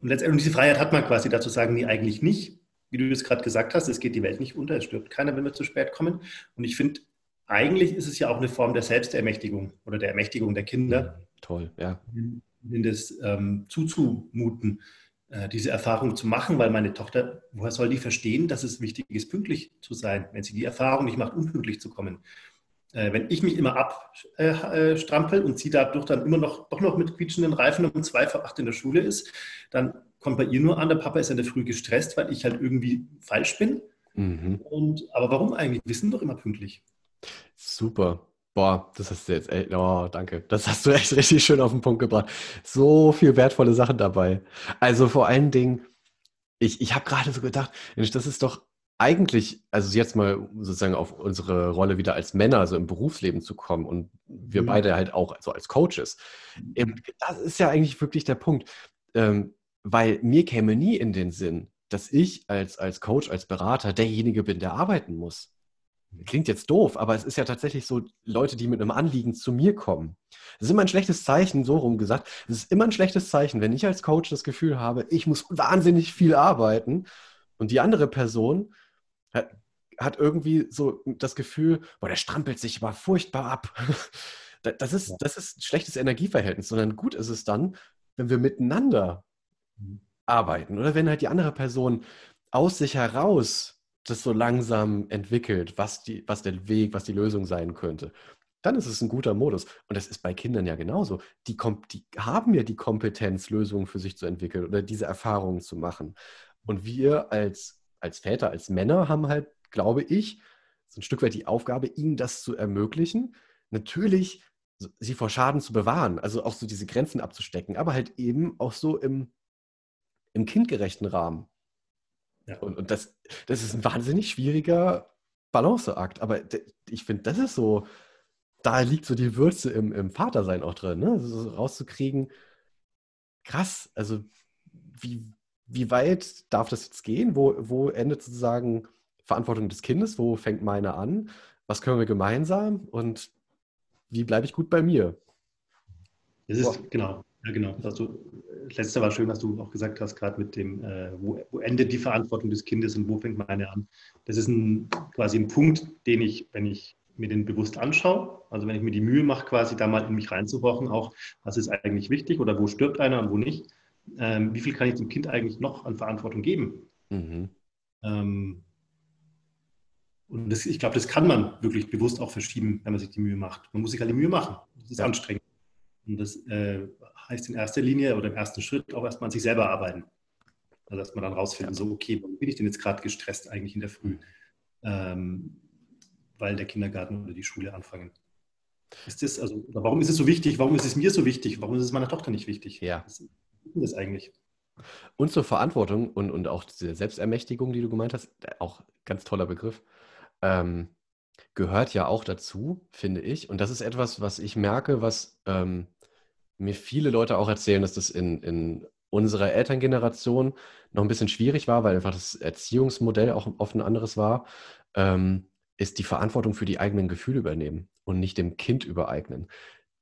S1: Und letztendlich diese Freiheit hat man quasi dazu sagen, nee, eigentlich nicht. Wie du es gerade gesagt hast, es geht die Welt nicht unter, es stirbt keiner, wenn wir zu spät kommen. Und ich finde, eigentlich ist es ja auch eine Form der Selbstermächtigung oder der Ermächtigung der Kinder.
S2: Toll, ja.
S1: In das ähm, zuzumuten, äh, diese Erfahrung zu machen, weil meine Tochter, woher soll die verstehen, dass es wichtig ist, pünktlich zu sein, wenn sie die Erfahrung nicht macht, unpünktlich zu kommen? Äh, wenn ich mich immer abstrampel äh, äh und sie dadurch dann immer noch, doch noch mit quietschenden Reifen um zwei vor acht in der Schule ist, dann kommt bei ihr nur an, der Papa ist in der Früh gestresst, weil ich halt irgendwie falsch bin. Mhm. Und, aber warum eigentlich? Wir sind doch immer pünktlich.
S2: Super. Boah, das hast du jetzt echt, oh, danke. Das hast du echt richtig schön auf den Punkt gebracht. So viel wertvolle Sachen dabei. Also vor allen Dingen, ich, ich habe gerade so gedacht, das ist doch eigentlich, also jetzt mal sozusagen auf unsere Rolle wieder als Männer, so im Berufsleben zu kommen und wir mhm. beide halt auch so als Coaches. Das ist ja eigentlich wirklich der Punkt, ähm, weil mir käme nie in den Sinn, dass ich als, als Coach, als Berater derjenige bin, der arbeiten muss. Klingt jetzt doof, aber es ist ja tatsächlich so, Leute, die mit einem Anliegen zu mir kommen. Es ist immer ein schlechtes Zeichen, so rum gesagt. Es ist immer ein schlechtes Zeichen, wenn ich als Coach das Gefühl habe, ich muss wahnsinnig viel arbeiten und die andere Person hat, hat irgendwie so das Gefühl, boah, der strampelt sich aber furchtbar ab. Das ist, das ist ein schlechtes Energieverhältnis, sondern gut ist es dann, wenn wir miteinander. Arbeiten oder wenn halt die andere Person aus sich heraus das so langsam entwickelt, was, die, was der Weg, was die Lösung sein könnte, dann ist es ein guter Modus. Und das ist bei Kindern ja genauso. Die, die haben ja die Kompetenz, Lösungen für sich zu entwickeln oder diese Erfahrungen zu machen. Und wir als, als Väter, als Männer haben halt, glaube ich, so ein Stück weit die Aufgabe, ihnen das zu ermöglichen. Natürlich sie vor Schaden zu bewahren, also auch so diese Grenzen abzustecken, aber halt eben auch so im, im kindgerechten Rahmen. Ja. Und, und das, das ist ein wahnsinnig schwieriger Balanceakt. Aber ich finde, das ist so, da liegt so die Würze im, im Vatersein auch drin, ne? Also rauszukriegen, krass, also wie, wie weit darf das jetzt gehen? Wo, wo endet sozusagen Verantwortung des Kindes? Wo fängt meine an? Was können wir gemeinsam? Und wie bleibe ich gut bei mir?
S1: Das ist, Boah. genau. Ja, genau. Also, das letzte war schön, was du auch gesagt hast, gerade mit dem, äh, wo, wo, endet die Verantwortung des Kindes und wo fängt meine an. Das ist ein, quasi ein Punkt, den ich, wenn ich mir den bewusst anschaue, also wenn ich mir die Mühe mache, quasi da mal in mich reinzuhorchen, auch was ist eigentlich wichtig oder wo stirbt einer und wo nicht, ähm, wie viel kann ich dem Kind eigentlich noch an Verantwortung geben? Mhm. Ähm, und das, ich glaube, das kann man wirklich bewusst auch verschieben, wenn man sich die Mühe macht. Man muss sich halt die Mühe machen. Das ist ja. anstrengend. Und das äh, heißt in erster Linie oder im ersten Schritt auch erstmal an sich selber arbeiten. Also dass man dann rausfinden, so, okay, warum bin ich denn jetzt gerade gestresst eigentlich in der Früh? Ähm, weil der Kindergarten oder die Schule anfangen. Ist das, also, warum ist es so wichtig? Warum ist es mir so wichtig? Warum ist es meiner Tochter nicht wichtig?
S2: Ja. Was ist
S1: das eigentlich?
S2: Und zur Verantwortung und, und auch diese Selbstermächtigung, die du gemeint hast, auch ganz toller Begriff, ähm, gehört ja auch dazu, finde ich. Und das ist etwas, was ich merke, was ähm, mir viele Leute auch erzählen, dass das in, in unserer Elterngeneration noch ein bisschen schwierig war, weil einfach das Erziehungsmodell auch oft ein anderes war, ähm, ist die Verantwortung für die eigenen Gefühle übernehmen und nicht dem Kind übereignen.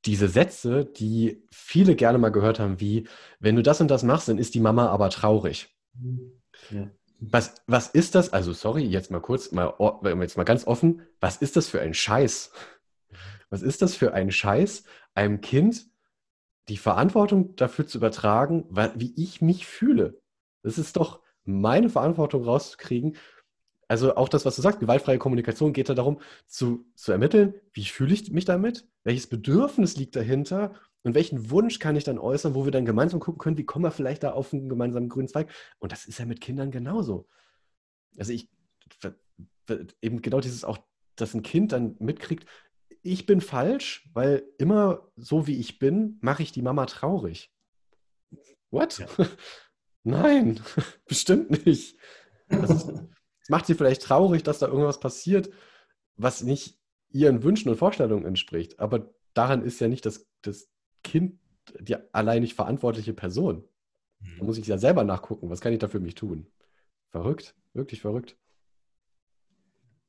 S2: Diese Sätze, die viele gerne mal gehört haben, wie, wenn du das und das machst, dann ist die Mama aber traurig. Ja. Was, was ist das? Also, sorry, jetzt mal kurz, mal, jetzt mal ganz offen, was ist das für ein Scheiß? Was ist das für ein Scheiß, einem Kind die Verantwortung dafür zu übertragen, wie ich mich fühle. Das ist doch meine Verantwortung rauszukriegen. Also auch das, was du sagst, gewaltfreie Kommunikation geht da darum, zu, zu ermitteln, wie fühle ich mich damit, welches Bedürfnis liegt dahinter und welchen Wunsch kann ich dann äußern, wo wir dann gemeinsam gucken können, wie kommen wir vielleicht da auf einen gemeinsamen grünen Zweig. Und das ist ja mit Kindern genauso. Also ich, eben genau dieses auch, dass ein Kind dann mitkriegt, ich bin falsch, weil immer so wie ich bin, mache ich die Mama traurig. What? Ja. Nein, bestimmt nicht. Es macht sie vielleicht traurig, dass da irgendwas passiert, was nicht ihren Wünschen und Vorstellungen entspricht. Aber daran ist ja nicht das, das Kind die alleinig verantwortliche Person. Da mhm. muss ich ja selber nachgucken, was kann ich da für mich tun. Verrückt, wirklich verrückt.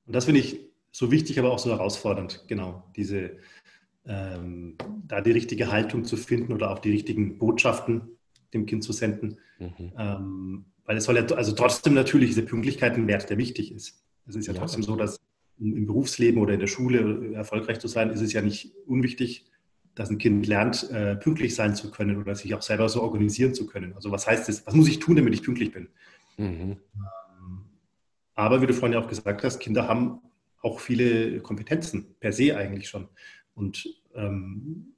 S1: Und das finde ich so wichtig, aber auch so herausfordernd, genau, diese, ähm, da die richtige Haltung zu finden oder auch die richtigen Botschaften dem Kind zu senden. Mhm. Ähm, weil es soll ja, also trotzdem natürlich diese Pünktlichkeit ein Wert, der wichtig ist. Es ist ja, ja trotzdem so, dass im Berufsleben oder in der Schule erfolgreich zu sein, ist es ja nicht unwichtig, dass ein Kind lernt, äh, pünktlich sein zu können oder sich auch selber so organisieren zu können. Also was heißt das? Was muss ich tun, damit ich pünktlich bin? Mhm. Ähm, aber wie du vorhin ja auch gesagt hast, Kinder haben auch viele Kompetenzen per se eigentlich schon. Und ähm,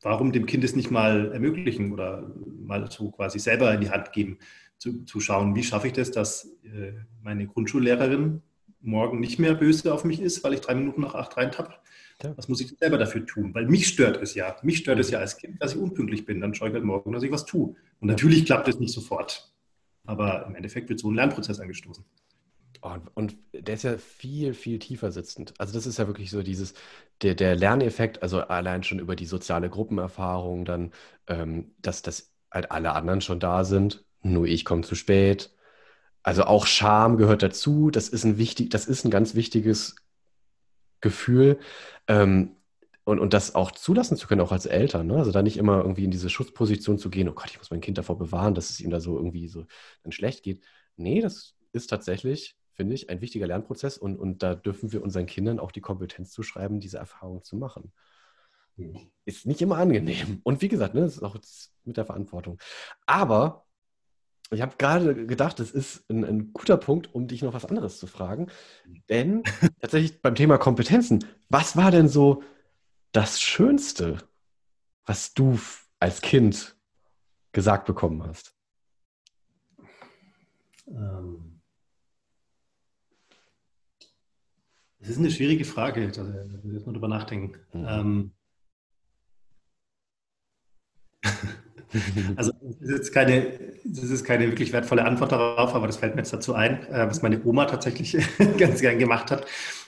S1: warum dem Kind es nicht mal ermöglichen oder mal so quasi selber in die Hand geben, zu, zu schauen, wie schaffe ich das, dass äh, meine Grundschullehrerin morgen nicht mehr böse auf mich ist, weil ich drei Minuten nach acht reintappe. Ja. Was muss ich selber dafür tun? Weil mich stört es ja. Mich stört es ja als Kind, dass ich unpünktlich bin. Dann schaue ich halt morgen, dass ich was tue. Und natürlich klappt es nicht sofort. Aber im Endeffekt wird so ein Lernprozess angestoßen.
S2: Oh, und der ist ja viel, viel tiefer sitzend. Also das ist ja wirklich so dieses, der, der Lerneffekt, also allein schon über die soziale Gruppenerfahrung, dann, ähm, dass, dass halt alle anderen schon da sind, nur ich komme zu spät. Also auch Scham gehört dazu. Das ist ein wichtig, das ist ein ganz wichtiges Gefühl. Ähm, und, und das auch zulassen zu können, auch als Eltern. Ne? Also da nicht immer irgendwie in diese Schutzposition zu gehen, oh Gott, ich muss mein Kind davor bewahren, dass es ihm da so irgendwie so dann schlecht geht. Nee, das ist tatsächlich, finde ich, ein wichtiger Lernprozess und, und da dürfen wir unseren Kindern auch die Kompetenz zuschreiben, diese Erfahrung zu machen. Ist nicht immer angenehm. Und wie gesagt, ne, das ist auch mit der Verantwortung. Aber ich habe gerade gedacht, das ist ein, ein, guter Punkt, um dich noch was anderes zu fragen. Denn tatsächlich beim Thema Kompetenzen, was war denn so das Schönste, was du als Kind gesagt bekommen hast? Ähm,
S1: das ist eine schwierige Frage, da muss man drüber nachdenken. Mhm. Ähm, Also das ist, keine, das ist keine wirklich wertvolle Antwort darauf, aber das fällt mir jetzt dazu ein, äh, was meine Oma tatsächlich ganz gern gemacht hat.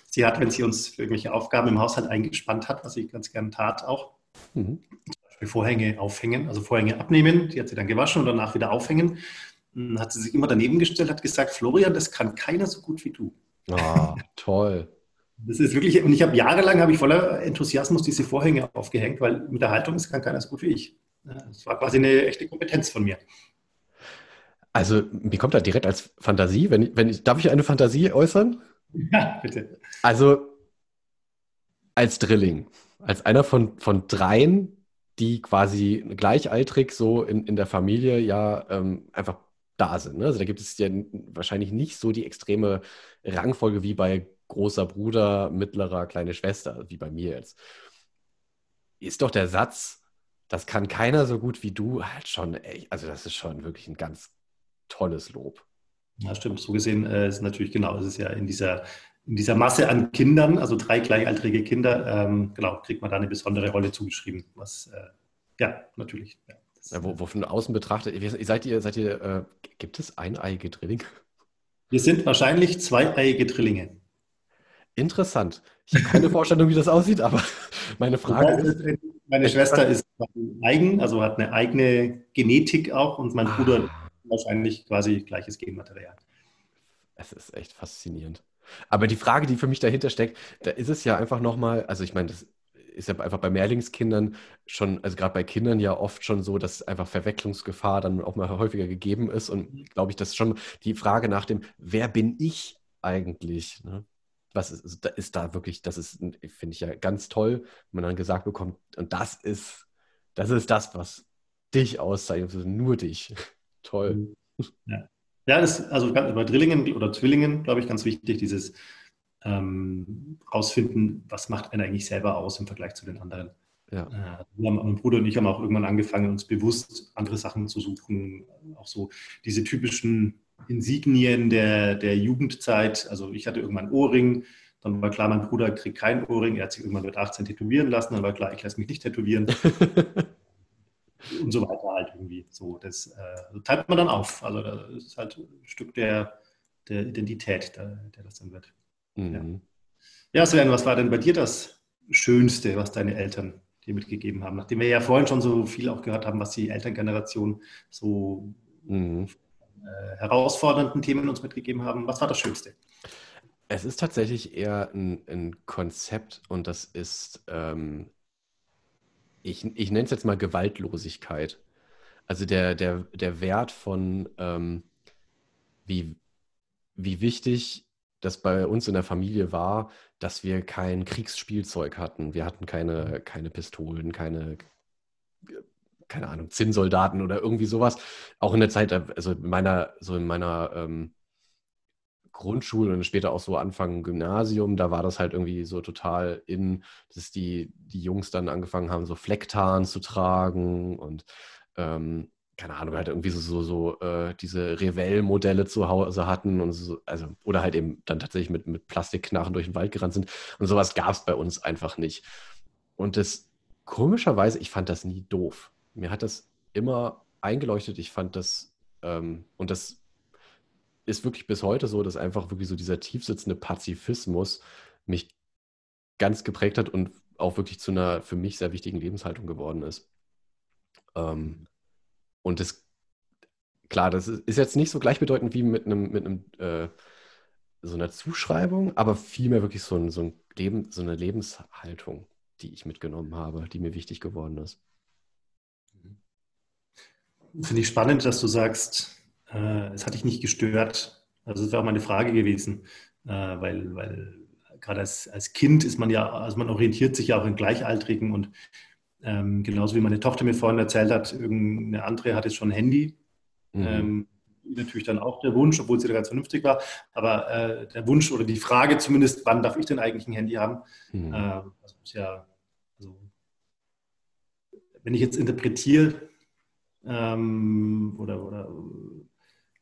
S1: Sie hat, wenn sie uns für irgendwelche Aufgaben im Haushalt eingespannt hat, was sie ganz gern tat auch, mhm. zum Beispiel Vorhänge aufhängen, also Vorhänge abnehmen, die hat sie dann gewaschen und danach wieder aufhängen, dann hat sie sich immer daneben gestellt, hat gesagt, Florian, das kann keiner so gut wie du.
S2: Ah, toll.
S1: Das ist wirklich, und ich habe jahrelang, habe ich voller Enthusiasmus diese Vorhänge aufgehängt, weil mit der Haltung, das kann keiner so gut wie ich. Das war quasi eine echte Kompetenz von mir.
S2: Also, mir kommt da direkt als Fantasie, wenn, wenn ich, darf ich eine Fantasie äußern?
S1: Ja, bitte.
S2: Also, als Drilling, als einer von, von dreien, die quasi gleichaltrig so in, in der Familie ja ähm, einfach da sind. Ne? Also da gibt es ja wahrscheinlich nicht so die extreme Rangfolge wie bei großer Bruder, mittlerer, kleine Schwester, wie bei mir jetzt. Ist doch der Satz, das kann keiner so gut wie du, halt schon, ey, also das ist schon wirklich ein ganz tolles Lob.
S1: Ja, stimmt. So gesehen äh, ist natürlich genau, es ist ja in dieser, in dieser Masse an Kindern, also drei gleichaltrige Kinder, ähm, genau, kriegt man da eine besondere Rolle zugeschrieben. Was, äh, ja, natürlich. Ja,
S2: ja, wo, wo, von außen betrachtet, seid ihr, seid ihr, äh, gibt es eineiige Drillinge?
S1: Wir sind wahrscheinlich zweieiige Drillinge.
S2: Interessant. Ich habe keine Vorstellung, wie das aussieht, aber meine Frage ist.
S1: Meine Schwester ist eigen, also hat eine eigene Genetik auch und mein ah. Bruder wahrscheinlich quasi gleiches Genmaterial.
S2: Es ist echt faszinierend. Aber die Frage, die für mich dahinter steckt, da ist es ja einfach nochmal, also ich meine, das ist ja einfach bei Mehrlingskindern schon, also gerade bei Kindern ja oft schon so, dass einfach Verwechslungsgefahr dann auch mal häufiger gegeben ist. Und mhm. glaube ich, das ist schon die Frage nach dem, wer bin ich eigentlich? Ne? Was ist, ist da wirklich, das ist, finde ich ja ganz toll, wenn man dann gesagt bekommt, und das ist, das ist das, was dich auszeichnet, also nur dich. toll. Mhm.
S1: Ja. ja, das ist also bei Drillingen oder Zwillingen, glaube ich, ganz wichtig, dieses ähm, rausfinden, was macht einen eigentlich selber aus im Vergleich zu den anderen. Ja. Äh, mein Bruder und ich haben auch irgendwann angefangen, uns bewusst andere Sachen zu suchen, auch so diese typischen Insignien der, der Jugendzeit. Also ich hatte irgendwann einen Ohrring, dann war klar, mein Bruder kriegt keinen Ohrring, er hat sich irgendwann mit 18 tätowieren lassen, dann war klar, ich lasse mich nicht tätowieren. und so weiter halt irgendwie. So, das äh, teilt man dann auf. Also das ist halt ein Stück der, der Identität, der, der das dann wird. Mhm. Ja. ja, Sven, was war denn bei dir das Schönste, was deine Eltern dir mitgegeben haben? Nachdem wir ja vorhin schon so viel auch gehört haben, was die Elterngeneration so mhm herausfordernden Themen uns mitgegeben haben. Was war das Schönste?
S2: Es ist tatsächlich eher ein, ein Konzept und das ist, ähm, ich, ich nenne es jetzt mal Gewaltlosigkeit. Also der, der, der Wert von, ähm, wie, wie wichtig das bei uns in der Familie war, dass wir kein Kriegsspielzeug hatten. Wir hatten keine, keine Pistolen, keine, keine Ahnung, Zinnsoldaten oder irgendwie sowas. Auch in der Zeit, also in meiner, so in meiner ähm, Grundschule und später auch so Anfang Gymnasium, da war das halt irgendwie so total in, dass die, die Jungs dann angefangen haben, so Flecktarn zu tragen und ähm, keine Ahnung, halt irgendwie so, so, so äh, diese Revell-Modelle zu Hause hatten und so, also, oder halt eben dann tatsächlich mit, mit Plastikknarren durch den Wald gerannt sind. Und sowas gab es bei uns einfach nicht. Und das komischerweise, ich fand das nie doof. Mir hat das immer eingeleuchtet. Ich fand das, ähm, und das ist wirklich bis heute so, dass einfach wirklich so dieser tiefsitzende Pazifismus mich ganz geprägt hat und auch wirklich zu einer für mich sehr wichtigen Lebenshaltung geworden ist. Ähm, und das, klar, das ist jetzt nicht so gleichbedeutend wie mit einem, mit einem äh, so einer Zuschreibung, aber vielmehr wirklich so, ein, so, ein Leben, so eine Lebenshaltung, die ich mitgenommen habe, die mir wichtig geworden ist.
S1: Finde ich spannend, dass du sagst, äh, es hat dich nicht gestört. Also das wäre auch meine Frage gewesen, äh, weil, weil gerade als, als Kind ist man ja, also man orientiert sich ja auch in Gleichaltrigen und ähm, genauso wie meine Tochter mir vorhin erzählt hat, irgendeine andere hat jetzt schon ein Handy. Mhm. Ähm, natürlich dann auch der Wunsch, obwohl sie da ganz vernünftig war, aber äh, der Wunsch oder die Frage zumindest, wann darf ich denn eigentlich ein Handy haben? Mhm. Äh, das muss ja, also, wenn ich jetzt interpretiere ähm, oder, oder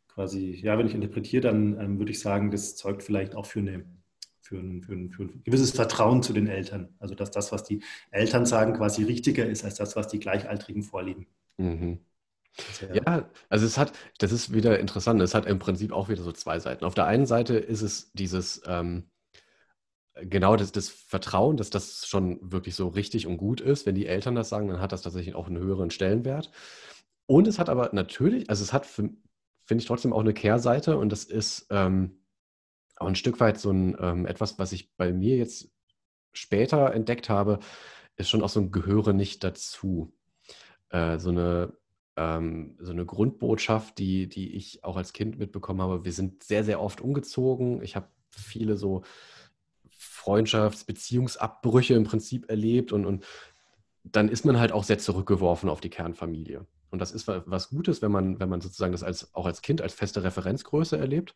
S1: quasi, ja, wenn ich interpretiere, dann ähm, würde ich sagen, das zeugt vielleicht auch für eine für ein, für, ein, für ein, gewisses Vertrauen zu den Eltern. Also dass das, was die Eltern sagen, quasi richtiger ist als das, was die Gleichaltrigen vorleben.
S2: Mhm. Ja, also es hat, das ist wieder interessant, es hat im Prinzip auch wieder so zwei Seiten. Auf der einen Seite ist es dieses, ähm, genau das, das Vertrauen, dass das schon wirklich so richtig und gut ist. Wenn die Eltern das sagen, dann hat das tatsächlich auch einen höheren Stellenwert. Und es hat aber natürlich, also es hat, finde ich, trotzdem auch eine Kehrseite und das ist, ähm, auch ein Stück weit so ein ähm, etwas, was ich bei mir jetzt später entdeckt habe, ist schon auch so ein Gehöre nicht dazu. Äh, so eine ähm, so eine Grundbotschaft, die, die ich auch als Kind mitbekommen habe. Wir sind sehr, sehr oft umgezogen. Ich habe viele so Freundschafts-, Beziehungsabbrüche im Prinzip erlebt und, und dann ist man halt auch sehr zurückgeworfen auf die Kernfamilie. Und das ist was Gutes, wenn man, wenn man sozusagen das als, auch als Kind als feste Referenzgröße erlebt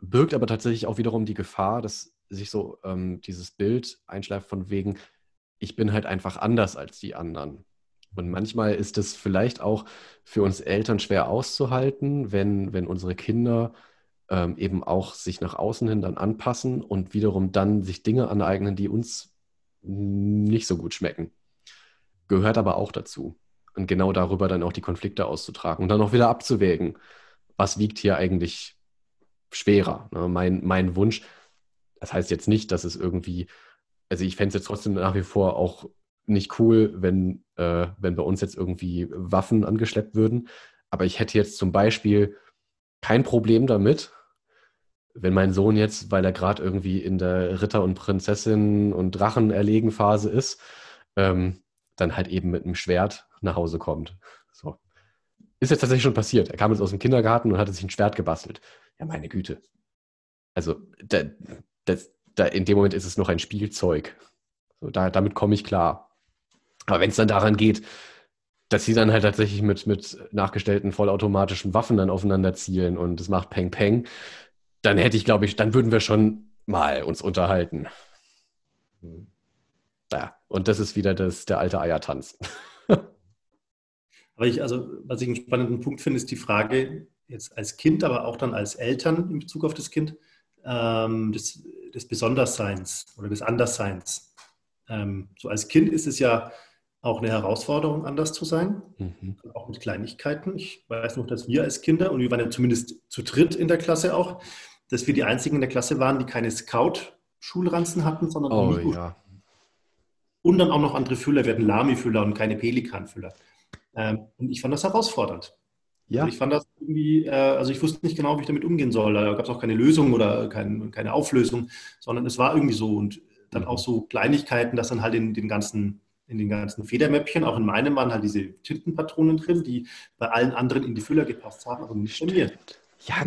S2: birgt aber tatsächlich auch wiederum die Gefahr, dass sich so ähm, dieses Bild einschleift von wegen, ich bin halt einfach anders als die anderen. Und manchmal ist es vielleicht auch für uns Eltern schwer auszuhalten, wenn, wenn unsere Kinder ähm, eben auch sich nach außen hin dann anpassen und wiederum dann sich Dinge aneignen, die uns nicht so gut schmecken. Gehört aber auch dazu. Und genau darüber dann auch die Konflikte auszutragen und dann auch wieder abzuwägen, was wiegt hier eigentlich schwerer. Ne? Mein, mein Wunsch, das heißt jetzt nicht, dass es irgendwie, also ich fände es jetzt trotzdem nach wie vor auch nicht cool, wenn, äh, wenn bei uns jetzt irgendwie Waffen angeschleppt würden. Aber ich hätte jetzt zum Beispiel kein Problem damit, wenn mein Sohn jetzt, weil er gerade irgendwie in der Ritter- und Prinzessin- und Drachen-Erlegen-Phase ist, ähm, dann halt eben mit einem Schwert nach Hause kommt. So. Ist jetzt tatsächlich schon passiert. Er kam jetzt aus dem Kindergarten und hatte sich ein Schwert gebastelt. Ja, meine Güte. Also, da, das, da, in dem Moment ist es noch ein Spielzeug. So, da, damit komme ich klar. Aber wenn es dann daran geht, dass sie dann halt tatsächlich mit, mit nachgestellten vollautomatischen Waffen dann aufeinander zielen und es macht Peng Peng, dann hätte ich, glaube ich, dann würden wir schon mal uns unterhalten. Ja, und das ist wieder das, der alte Eiertanz.
S1: Aber ich, also, was ich einen spannenden Punkt finde, ist die Frage, jetzt als Kind, aber auch dann als Eltern in Bezug auf das Kind, ähm, des, des Besonderseins oder des Andersseins. Ähm, so als Kind ist es ja auch eine Herausforderung, anders zu sein, mhm. auch mit Kleinigkeiten. Ich weiß noch, dass wir als Kinder, und wir waren ja zumindest zu dritt in der Klasse auch, dass wir die einzigen in der Klasse waren, die keine Scout-Schulranzen hatten, sondern
S2: oh, ja.
S1: Und dann auch noch andere Füller, wir hatten Lami-Füller und keine Pelikan-Füller. Ähm, und ich fand das herausfordernd. Ja. Also ich fand das irgendwie, äh, also ich wusste nicht genau, wie ich damit umgehen soll. Da gab es auch keine Lösung oder kein, keine Auflösung, sondern es war irgendwie so. Und dann auch so Kleinigkeiten, dass dann halt in den ganzen in den ganzen Federmäppchen, auch in meinem waren halt diese Tintenpatronen drin, die bei allen anderen in die Füller gepasst haben, aber nicht bei mir.
S2: Ja,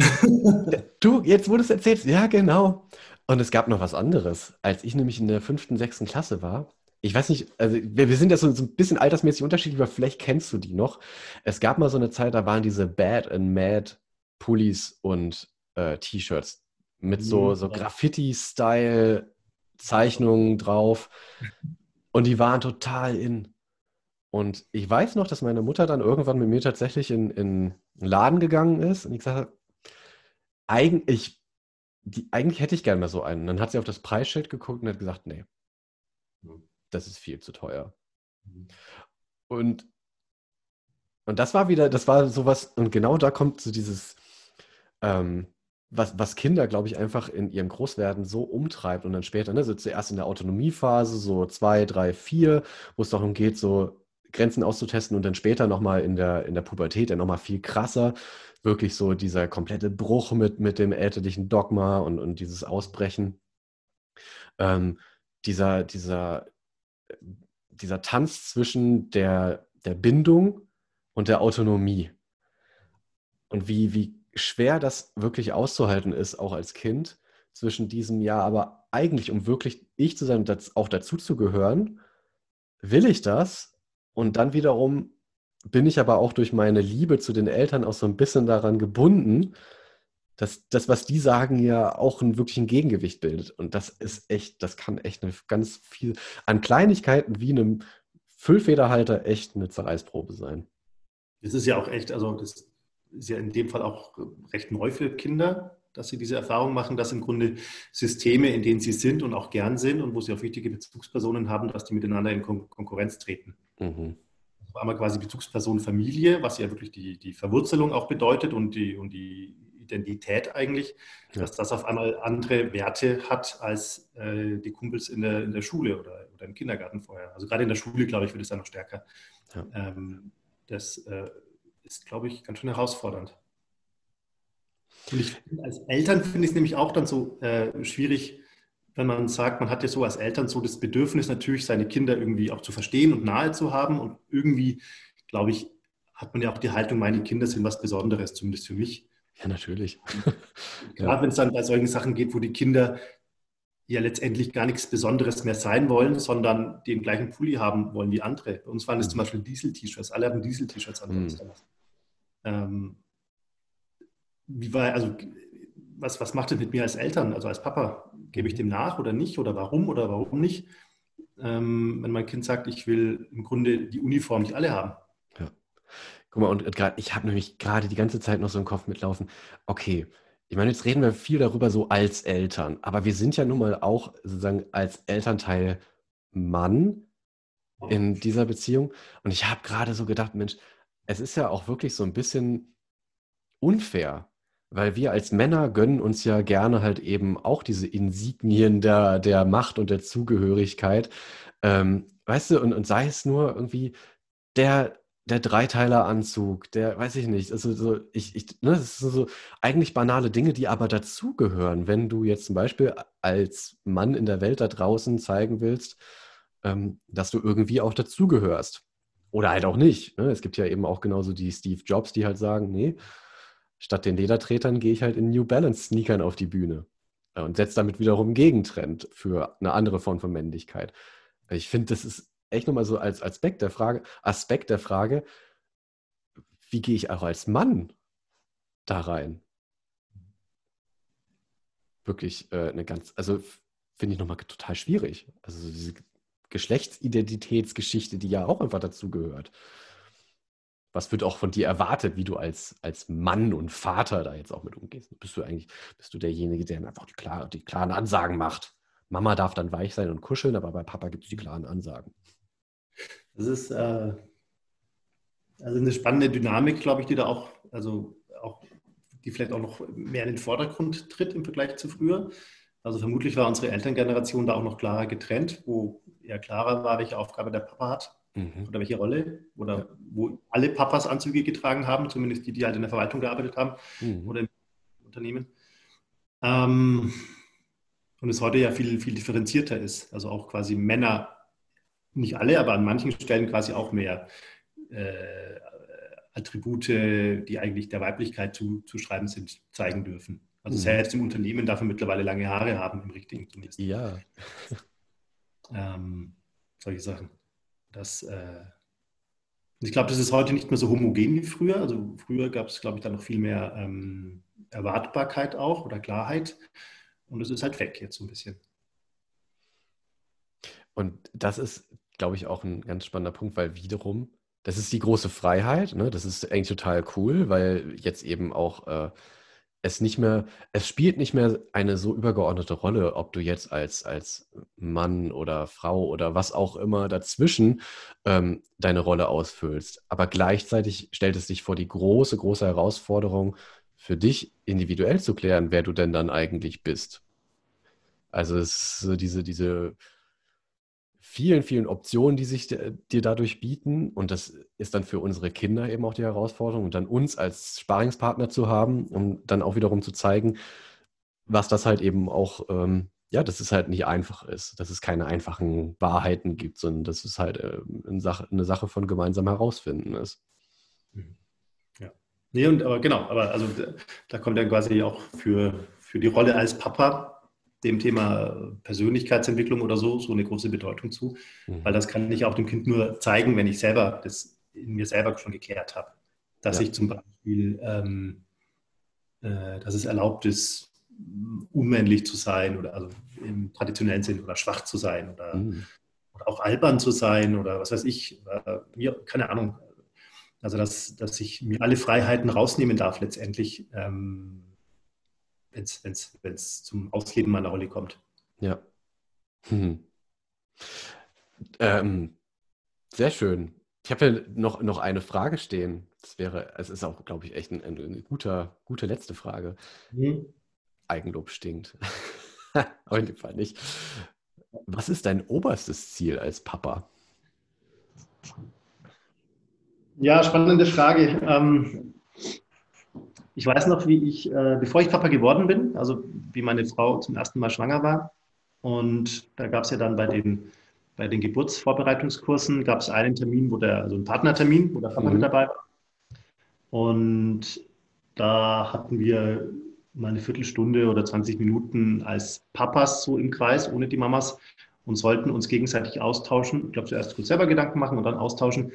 S2: du, jetzt wo du es erzählst, ja, genau. Und es gab noch was anderes. Als ich nämlich in der fünften, sechsten Klasse war, ich weiß nicht, also wir, wir sind ja so, so, ein bisschen altersmäßig unterschiedlich, aber vielleicht kennst du die noch. Es gab mal so eine Zeit, da waren diese Bad and Mad Pullis und äh, T-Shirts mit so, mhm. so Graffiti-Style-Zeichnungen drauf. Und die waren total in. Und ich weiß noch, dass meine Mutter dann irgendwann mit mir tatsächlich in, in einen Laden gegangen ist und ich gesagt habe, eigentlich, die, eigentlich hätte ich gerne mal so einen. Und dann hat sie auf das Preisschild geguckt und hat gesagt, nee, das ist viel zu teuer. Mhm. Und, und das war wieder, das war sowas, und genau da kommt so dieses, ähm, was, was Kinder, glaube ich, einfach in ihrem Großwerden so umtreibt und dann später, ne, so zuerst in der Autonomiephase, so zwei, drei, vier, wo es darum geht, so Grenzen auszutesten und dann später nochmal in der, in der Pubertät, dann nochmal viel krasser, wirklich so dieser komplette Bruch mit, mit dem elterlichen Dogma und, und dieses Ausbrechen. Ähm, dieser, dieser, dieser Tanz zwischen der, der Bindung und der Autonomie. Und wie, wie schwer das wirklich auszuhalten ist, auch als Kind, zwischen diesem Ja, aber eigentlich, um wirklich ich zu sein und auch dazu zu gehören, will ich das? Und dann wiederum bin ich aber auch durch meine Liebe zu den Eltern auch so ein bisschen daran gebunden, dass das, was die sagen, ja auch ein wirklichen Gegengewicht bildet. Und das ist echt, das kann echt eine ganz viel an Kleinigkeiten wie einem Füllfederhalter echt eine Zerreißprobe sein.
S1: Das ist ja auch echt, also das ist ja in dem Fall auch recht neu für Kinder, dass sie diese Erfahrung machen, dass im Grunde Systeme, in denen sie sind und auch gern sind und wo sie auch wichtige Bezugspersonen haben, dass die miteinander in Kon Konkurrenz treten. Mhm. Also einmal quasi Bezugsperson Familie, was ja wirklich die, die Verwurzelung auch bedeutet und die, und die Identität eigentlich, ja. dass das auf einmal andere Werte hat als äh, die Kumpels in der, in der Schule oder, oder im Kindergarten vorher. Also gerade in der Schule, glaube ich, wird es dann noch stärker. Ja. Ähm, das äh, ist, glaube ich, ganz schön herausfordernd. Und ich als Eltern finde ich es nämlich auch dann so äh, schwierig, wenn man sagt, man hat ja so als Eltern so das Bedürfnis natürlich, seine Kinder irgendwie auch zu verstehen und nahe zu haben. Und irgendwie, glaube ich, hat man ja auch die Haltung, meine Kinder sind was Besonderes, zumindest für mich.
S2: Ja, natürlich.
S1: Gerade ja. wenn es dann bei solchen Sachen geht, wo die Kinder ja letztendlich gar nichts Besonderes mehr sein wollen, sondern den gleichen Pulli haben wollen wie andere. Bei uns waren es mhm. zum Beispiel Diesel-T-Shirts. Alle hatten Diesel-T-Shirts an. Mhm. Ähm, wie war, also, was, was macht das mit mir als Eltern, also als Papa? Gebe ich dem nach oder nicht? Oder warum oder warum nicht? Ähm, wenn mein Kind sagt, ich will im Grunde die Uniform, die alle haben.
S2: Ja. Guck mal, und gerade, ich habe nämlich gerade die ganze Zeit noch so im Kopf mitlaufen, okay, ich meine, jetzt reden wir viel darüber so als Eltern, aber wir sind ja nun mal auch sozusagen als Elternteil Mann in dieser Beziehung. Und ich habe gerade so gedacht, Mensch, es ist ja auch wirklich so ein bisschen unfair, weil wir als Männer gönnen uns ja gerne halt eben auch diese Insignien der, der Macht und der Zugehörigkeit. Ähm, weißt du, und, und sei es nur irgendwie der, der Dreiteileranzug, der, weiß ich nicht, also so, ich, ich, ne, das sind so eigentlich banale Dinge, die aber dazugehören, wenn du jetzt zum Beispiel als Mann in der Welt da draußen zeigen willst, ähm, dass du irgendwie auch dazugehörst. Oder halt auch nicht. Ne? Es gibt ja eben auch genauso die Steve Jobs, die halt sagen, nee, statt den Ledertretern gehe ich halt in New Balance Sneakern auf die Bühne und setze damit wiederum Gegentrend für eine andere Form von Männlichkeit. Ich finde, das ist echt nochmal so als Aspekt der Frage, Aspekt der Frage, wie gehe ich auch als Mann da rein? Wirklich äh, eine ganz, also finde ich nochmal total schwierig. Also diese Geschlechtsidentitätsgeschichte, die ja auch einfach dazu gehört. Was wird auch von dir erwartet, wie du als, als Mann und Vater da jetzt auch mit umgehst? Bist du eigentlich, bist du derjenige, der einfach die, klar, die klaren Ansagen macht? Mama darf dann weich sein und kuscheln, aber bei Papa gibt es die klaren Ansagen.
S1: Das ist äh, also eine spannende Dynamik, glaube ich, die da auch, also auch, die vielleicht auch noch mehr in den Vordergrund tritt im Vergleich zu früher. Also vermutlich war unsere Elterngeneration da auch noch klarer getrennt, wo eher klarer war, welche Aufgabe der Papa hat mhm. oder welche Rolle. Oder ja. wo alle Papas Anzüge getragen haben, zumindest die, die halt in der Verwaltung gearbeitet haben mhm. oder im Unternehmen. Ähm, und es heute ja viel, viel differenzierter ist. Also auch quasi Männer nicht alle, aber an manchen Stellen quasi auch mehr äh, Attribute, die eigentlich der Weiblichkeit zuschreiben sind, zeigen dürfen. Also mhm. selbst im Unternehmen darf man mittlerweile lange Haare haben, im richtigen zumindest.
S2: Ja.
S1: Ähm, solche Sachen. Das, äh, ich glaube, das ist heute nicht mehr so homogen wie früher. Also früher gab es, glaube ich, da noch viel mehr ähm, Erwartbarkeit auch oder Klarheit. Und es ist halt weg jetzt so ein bisschen.
S2: Und das ist, glaube ich, auch ein ganz spannender Punkt, weil wiederum, das ist die große Freiheit. Ne? Das ist eigentlich total cool, weil jetzt eben auch äh, es nicht mehr, es spielt nicht mehr eine so übergeordnete Rolle, ob du jetzt als, als Mann oder Frau oder was auch immer dazwischen ähm, deine Rolle ausfüllst. Aber gleichzeitig stellt es dich vor die große, große Herausforderung, für dich individuell zu klären, wer du denn dann eigentlich bist. Also es ist diese, diese vielen, vielen Optionen, die sich dir dadurch bieten. Und das ist dann für unsere Kinder eben auch die Herausforderung. Und dann uns als Sparingspartner zu haben, um dann auch wiederum zu zeigen, was das halt eben auch, ähm, ja, dass es halt nicht einfach ist, dass es keine einfachen Wahrheiten gibt, sondern dass es halt äh, eine, Sache, eine Sache von gemeinsam herausfinden ist.
S1: Mhm. Ja. Nee, und aber genau, aber also da kommt dann quasi auch für, für die Rolle als Papa dem Thema Persönlichkeitsentwicklung oder so so eine große Bedeutung zu, mhm. weil das kann ich auch dem Kind nur zeigen, wenn ich selber das in mir selber schon geklärt habe, dass ja. ich zum Beispiel, ähm, äh, dass es erlaubt ist, unmännlich zu sein oder also im traditionellen Sinn oder schwach zu sein oder, mhm. oder auch albern zu sein oder was weiß ich, oder mir, keine Ahnung. Also dass, dass ich mir alle Freiheiten rausnehmen darf letztendlich. Ähm, wenn es zum Ausleben meiner Rolle kommt.
S2: Ja. Hm. Ähm, sehr schön. Ich habe ja noch, noch eine Frage stehen. Das wäre, es ist auch, glaube ich, echt ein, eine guter, gute letzte Frage. Mhm. Eigenlob stinkt. In dem Fall nicht. Was ist dein oberstes Ziel als Papa?
S1: Ja, spannende Frage. Ähm, ich weiß noch, wie ich, äh, bevor ich Papa geworden bin, also wie meine Frau zum ersten Mal schwanger war. Und da gab es ja dann bei den, bei den Geburtsvorbereitungskursen gab es einen Termin, wo der, also einen Partnertermin, wo der Papa mhm. mit dabei war. Und da hatten wir mal eine Viertelstunde oder 20 Minuten als Papas so im Kreis, ohne die Mamas, und sollten uns gegenseitig austauschen. Ich glaube, zuerst kurz selber Gedanken machen und dann austauschen,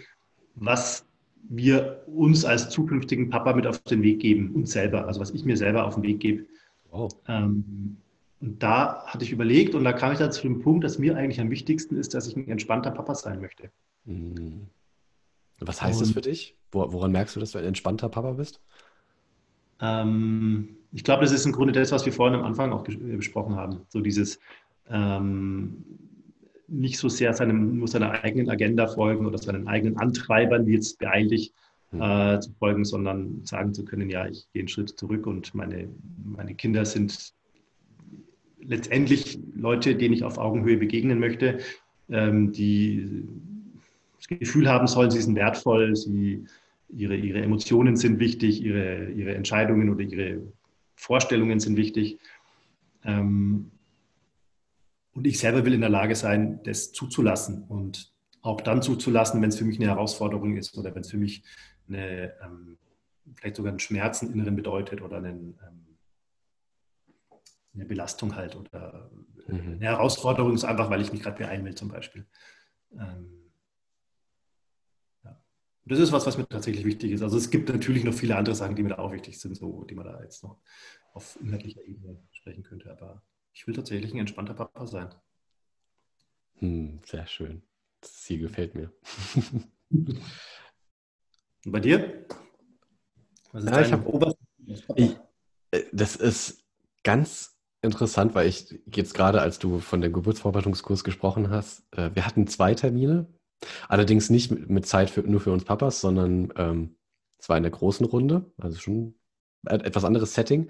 S1: was wir uns als zukünftigen Papa mit auf den Weg geben, uns selber, also was ich mir selber auf den Weg gebe. Wow. Ähm, und da hatte ich überlegt und da kam ich dann zu dem Punkt, dass mir eigentlich am wichtigsten ist, dass ich ein entspannter Papa sein möchte.
S2: Mhm. Was heißt und, das für dich? Woran merkst du, dass du ein entspannter Papa bist?
S1: Ähm, ich glaube, das ist im Grunde das, was wir vorhin am Anfang auch äh, besprochen haben. So dieses ähm, nicht so sehr seinem, nur seiner eigenen Agenda folgen oder seinen eigenen Antreibern, wie jetzt beeilig hm. äh, zu folgen, sondern sagen zu können, ja, ich gehe einen Schritt zurück und meine, meine Kinder sind letztendlich Leute, denen ich auf Augenhöhe begegnen möchte, ähm, die das Gefühl haben sollen, sie sind wertvoll, sie, ihre, ihre Emotionen sind wichtig, ihre, ihre Entscheidungen oder ihre Vorstellungen sind wichtig. Ähm, und ich selber will in der Lage sein, das zuzulassen und auch dann zuzulassen, wenn es für mich eine Herausforderung ist oder wenn es für mich eine, ähm, vielleicht sogar einen Schmerzen inneren bedeutet oder einen, ähm, eine Belastung halt oder mhm. eine Herausforderung ist einfach, weil ich mich gerade beeilen will zum Beispiel. Ähm, ja. Das ist was, was mir tatsächlich wichtig ist. Also es gibt natürlich noch viele andere Sachen, die mir da auch wichtig sind, so, die man da jetzt noch auf inhaltlicher Ebene sprechen könnte, aber ich will tatsächlich ein entspannter Papa sein.
S2: Hm, sehr schön. Das Ziel gefällt mir.
S1: Und bei dir?
S2: Was ist ja, ich habe ich, äh, Das ist ganz interessant, weil ich jetzt gerade, als du von dem Geburtsvorbereitungskurs gesprochen hast, äh, wir hatten zwei Termine, allerdings nicht mit Zeit für, nur für uns Papas, sondern ähm, es war in der großen Runde, also schon etwas anderes Setting.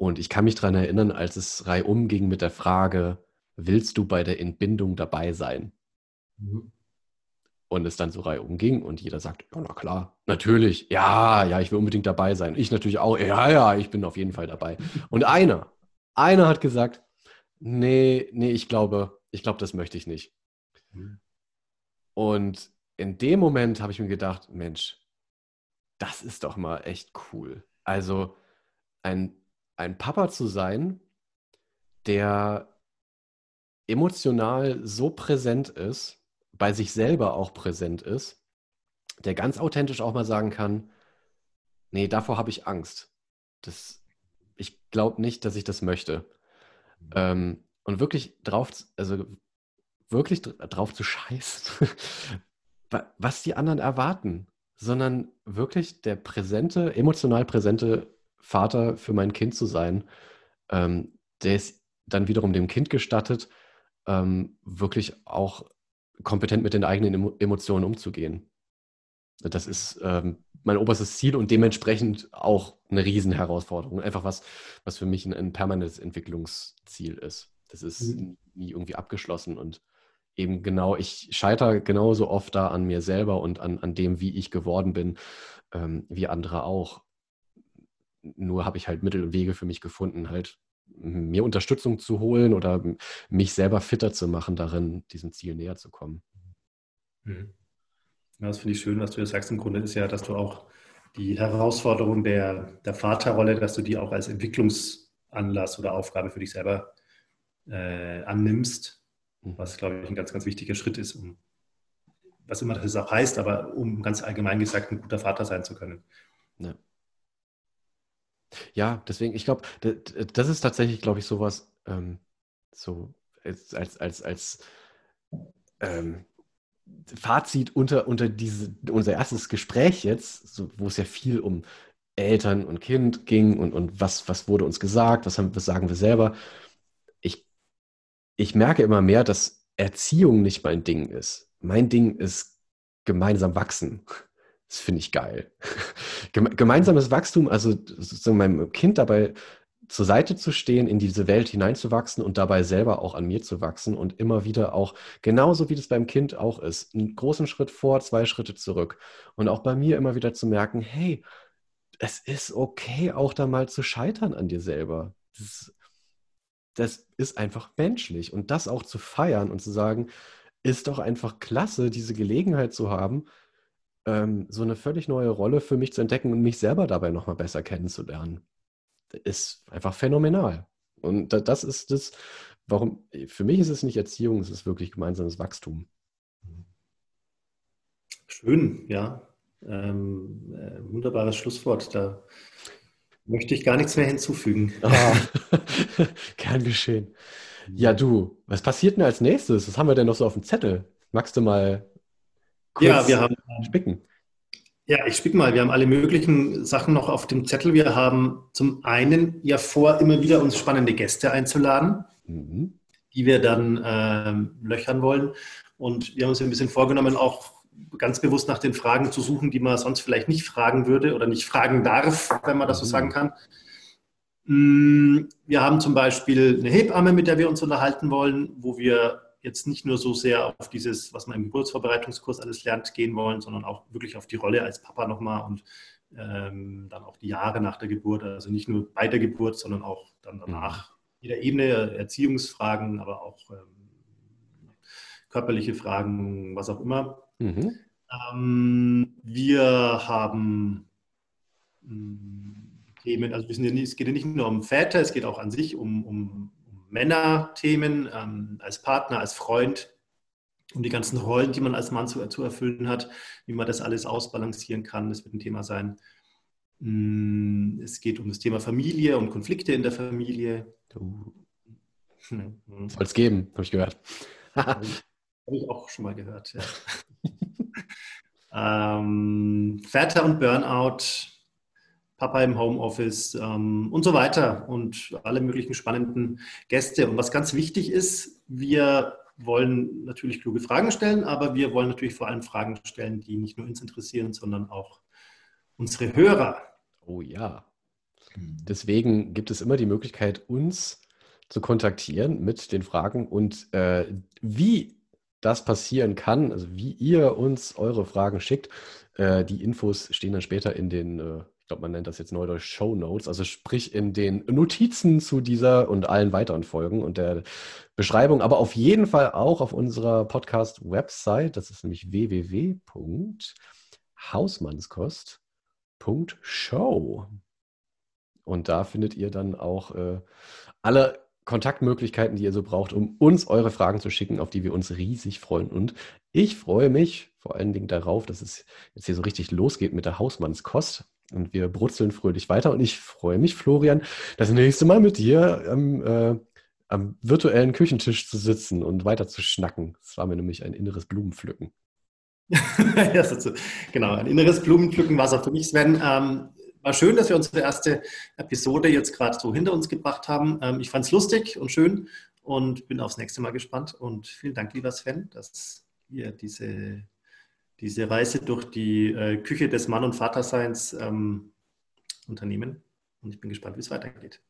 S2: Und ich kann mich daran erinnern, als es reihum ging mit der Frage, willst du bei der Entbindung dabei sein? Mhm. Und es dann so reihum ging und jeder sagt, ja, na klar, natürlich, ja, ja, ich will unbedingt dabei sein. Ich natürlich auch, ja, ja, ich bin auf jeden Fall dabei. Und einer, einer hat gesagt, nee, nee, ich glaube, ich glaube, das möchte ich nicht. Mhm. Und in dem Moment habe ich mir gedacht, Mensch, das ist doch mal echt cool. Also ein, ein Papa zu sein, der emotional so präsent ist, bei sich selber auch präsent ist, der ganz authentisch auch mal sagen kann, nee, davor habe ich Angst. Das, ich glaube nicht, dass ich das möchte. Ähm, und wirklich drauf, also wirklich drauf zu scheißen, was die anderen erwarten, sondern wirklich der präsente, emotional präsente Vater für mein Kind zu sein, ähm, der es dann wiederum dem Kind gestattet, ähm, wirklich auch kompetent mit den eigenen Emotionen umzugehen. Das ist ähm, mein oberstes Ziel und dementsprechend auch eine Riesenherausforderung. Einfach was, was für mich ein, ein permanentes Entwicklungsziel ist. Das ist mhm. nie irgendwie abgeschlossen und eben genau, ich scheitere genauso oft da an mir selber und an, an dem, wie ich geworden bin, ähm, wie andere auch. Nur habe ich halt Mittel und Wege für mich gefunden, halt mir Unterstützung zu holen oder mich selber fitter zu machen, darin diesem Ziel näher zu kommen.
S1: Mhm. Ja, das finde ich schön, was du jetzt sagst. Im Grunde ist ja, dass du auch die Herausforderung der, der Vaterrolle, dass du die auch als Entwicklungsanlass oder Aufgabe für dich selber äh, annimmst, mhm. was, glaube ich, ein ganz, ganz wichtiger Schritt ist, um was immer das auch heißt, aber um ganz allgemein gesagt ein guter Vater sein zu können.
S2: Ja. Ja, deswegen, ich glaube, das ist tatsächlich, glaube ich, sowas, ähm, so als, als, als, als ähm, Fazit unter, unter diese, unser erstes Gespräch jetzt, so, wo es ja viel um Eltern und Kind ging und, und was, was wurde uns gesagt, was, haben, was sagen wir selber. Ich, ich merke immer mehr, dass Erziehung nicht mein Ding ist. Mein Ding ist gemeinsam wachsen. Das finde ich geil. Gemeinsames Wachstum, also sozusagen meinem Kind dabei zur Seite zu stehen, in diese Welt hineinzuwachsen und dabei selber auch an mir zu wachsen und immer wieder auch, genauso wie das beim Kind auch ist, einen großen Schritt vor, zwei Schritte zurück. Und auch bei mir immer wieder zu merken, hey, es ist okay, auch da mal zu scheitern an dir selber. Das, das ist einfach menschlich. Und das auch zu feiern und zu sagen, ist doch einfach klasse, diese Gelegenheit zu haben, ähm, so eine völlig neue Rolle für mich zu entdecken und mich selber dabei nochmal besser kennenzulernen. Ist einfach phänomenal. Und das ist das, warum, für mich ist es nicht Erziehung, es ist wirklich gemeinsames Wachstum.
S1: Schön, ja. Ähm, äh, wunderbares Schlusswort. Da möchte ich gar nichts mehr hinzufügen. Ah,
S2: gern geschehen. Ja, du, was passiert denn als nächstes? Was haben wir denn noch so auf dem Zettel? Magst du mal
S1: ja, wir haben, spicken? Ja, ich spick mal. Wir haben alle möglichen Sachen noch auf dem Zettel. Wir haben zum einen ja vor, immer wieder uns spannende Gäste einzuladen, mhm. die wir dann ähm, löchern wollen. Und wir haben uns ein bisschen vorgenommen, auch ganz bewusst nach den Fragen zu suchen, die man sonst vielleicht nicht fragen würde oder nicht fragen darf, wenn man das so mhm. sagen kann. Mm, wir haben zum Beispiel eine Hebamme, mit der wir uns unterhalten wollen, wo wir jetzt nicht nur so sehr auf dieses, was man im Geburtsvorbereitungskurs alles lernt, gehen wollen, sondern auch wirklich auf die Rolle als Papa nochmal und ähm, dann auch die Jahre nach der Geburt, also nicht nur bei der Geburt, sondern auch dann danach. Mhm. Jeder Ebene, Erziehungsfragen, aber auch ähm, körperliche Fragen, was auch immer. Mhm. Ähm, wir haben hm, Themen, also es geht ja nicht nur um Väter, es geht auch an sich um, um Männerthemen, ähm, als Partner, als Freund, um die ganzen Rollen, die man als Mann zu, zu erfüllen hat, wie man das alles ausbalancieren kann. Das wird ein Thema sein. Mm, es geht um das Thema Familie und Konflikte in der Familie. Uh.
S2: Soll es geben, habe ich gehört.
S1: habe ich auch schon mal gehört, ja. ähm, Väter und Burnout, Papa im Homeoffice ähm, und so weiter und alle möglichen spannenden Gäste. Und was ganz wichtig ist, wir wollen natürlich kluge Fragen stellen, aber wir wollen natürlich vor allem Fragen stellen, die nicht nur uns interessieren, sondern auch unsere Hörer.
S2: Oh ja. Deswegen gibt es immer die Möglichkeit, uns zu kontaktieren mit den Fragen und äh, wie das passieren kann, also wie ihr uns eure Fragen schickt. Äh, die Infos stehen dann später in den äh, glaube, man nennt das jetzt neudeutsch Show Notes, also sprich in den Notizen zu dieser und allen weiteren Folgen und der Beschreibung, aber auf jeden Fall auch auf unserer Podcast-Website. Das ist nämlich www.hausmannskost.show. Und da findet ihr dann auch äh, alle Kontaktmöglichkeiten, die ihr so braucht, um uns eure Fragen zu schicken, auf die wir uns riesig freuen. Und ich freue mich vor allen Dingen darauf, dass es jetzt hier so richtig losgeht mit der Hausmannskost. Und wir brutzeln fröhlich weiter. Und ich freue mich, Florian, das nächste Mal mit dir am, äh, am virtuellen Küchentisch zu sitzen und weiter zu schnacken. Das war mir nämlich ein inneres Blumenpflücken.
S1: genau, ein inneres Blumenpflücken war es auch für mich, Sven. Ähm, war schön, dass wir unsere erste Episode jetzt gerade so hinter uns gebracht haben. Ähm, ich fand es lustig und schön und bin aufs nächste Mal gespannt. Und vielen Dank, lieber Sven, dass wir diese diese Reise durch die äh, Küche des Mann- und Vaterseins ähm, unternehmen. Und ich bin gespannt, wie es weitergeht.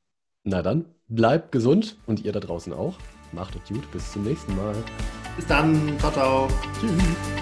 S2: Na dann, bleibt gesund und ihr da draußen auch. Macht es gut, bis zum nächsten Mal.
S1: Bis dann, ciao, ciao. Tschüss.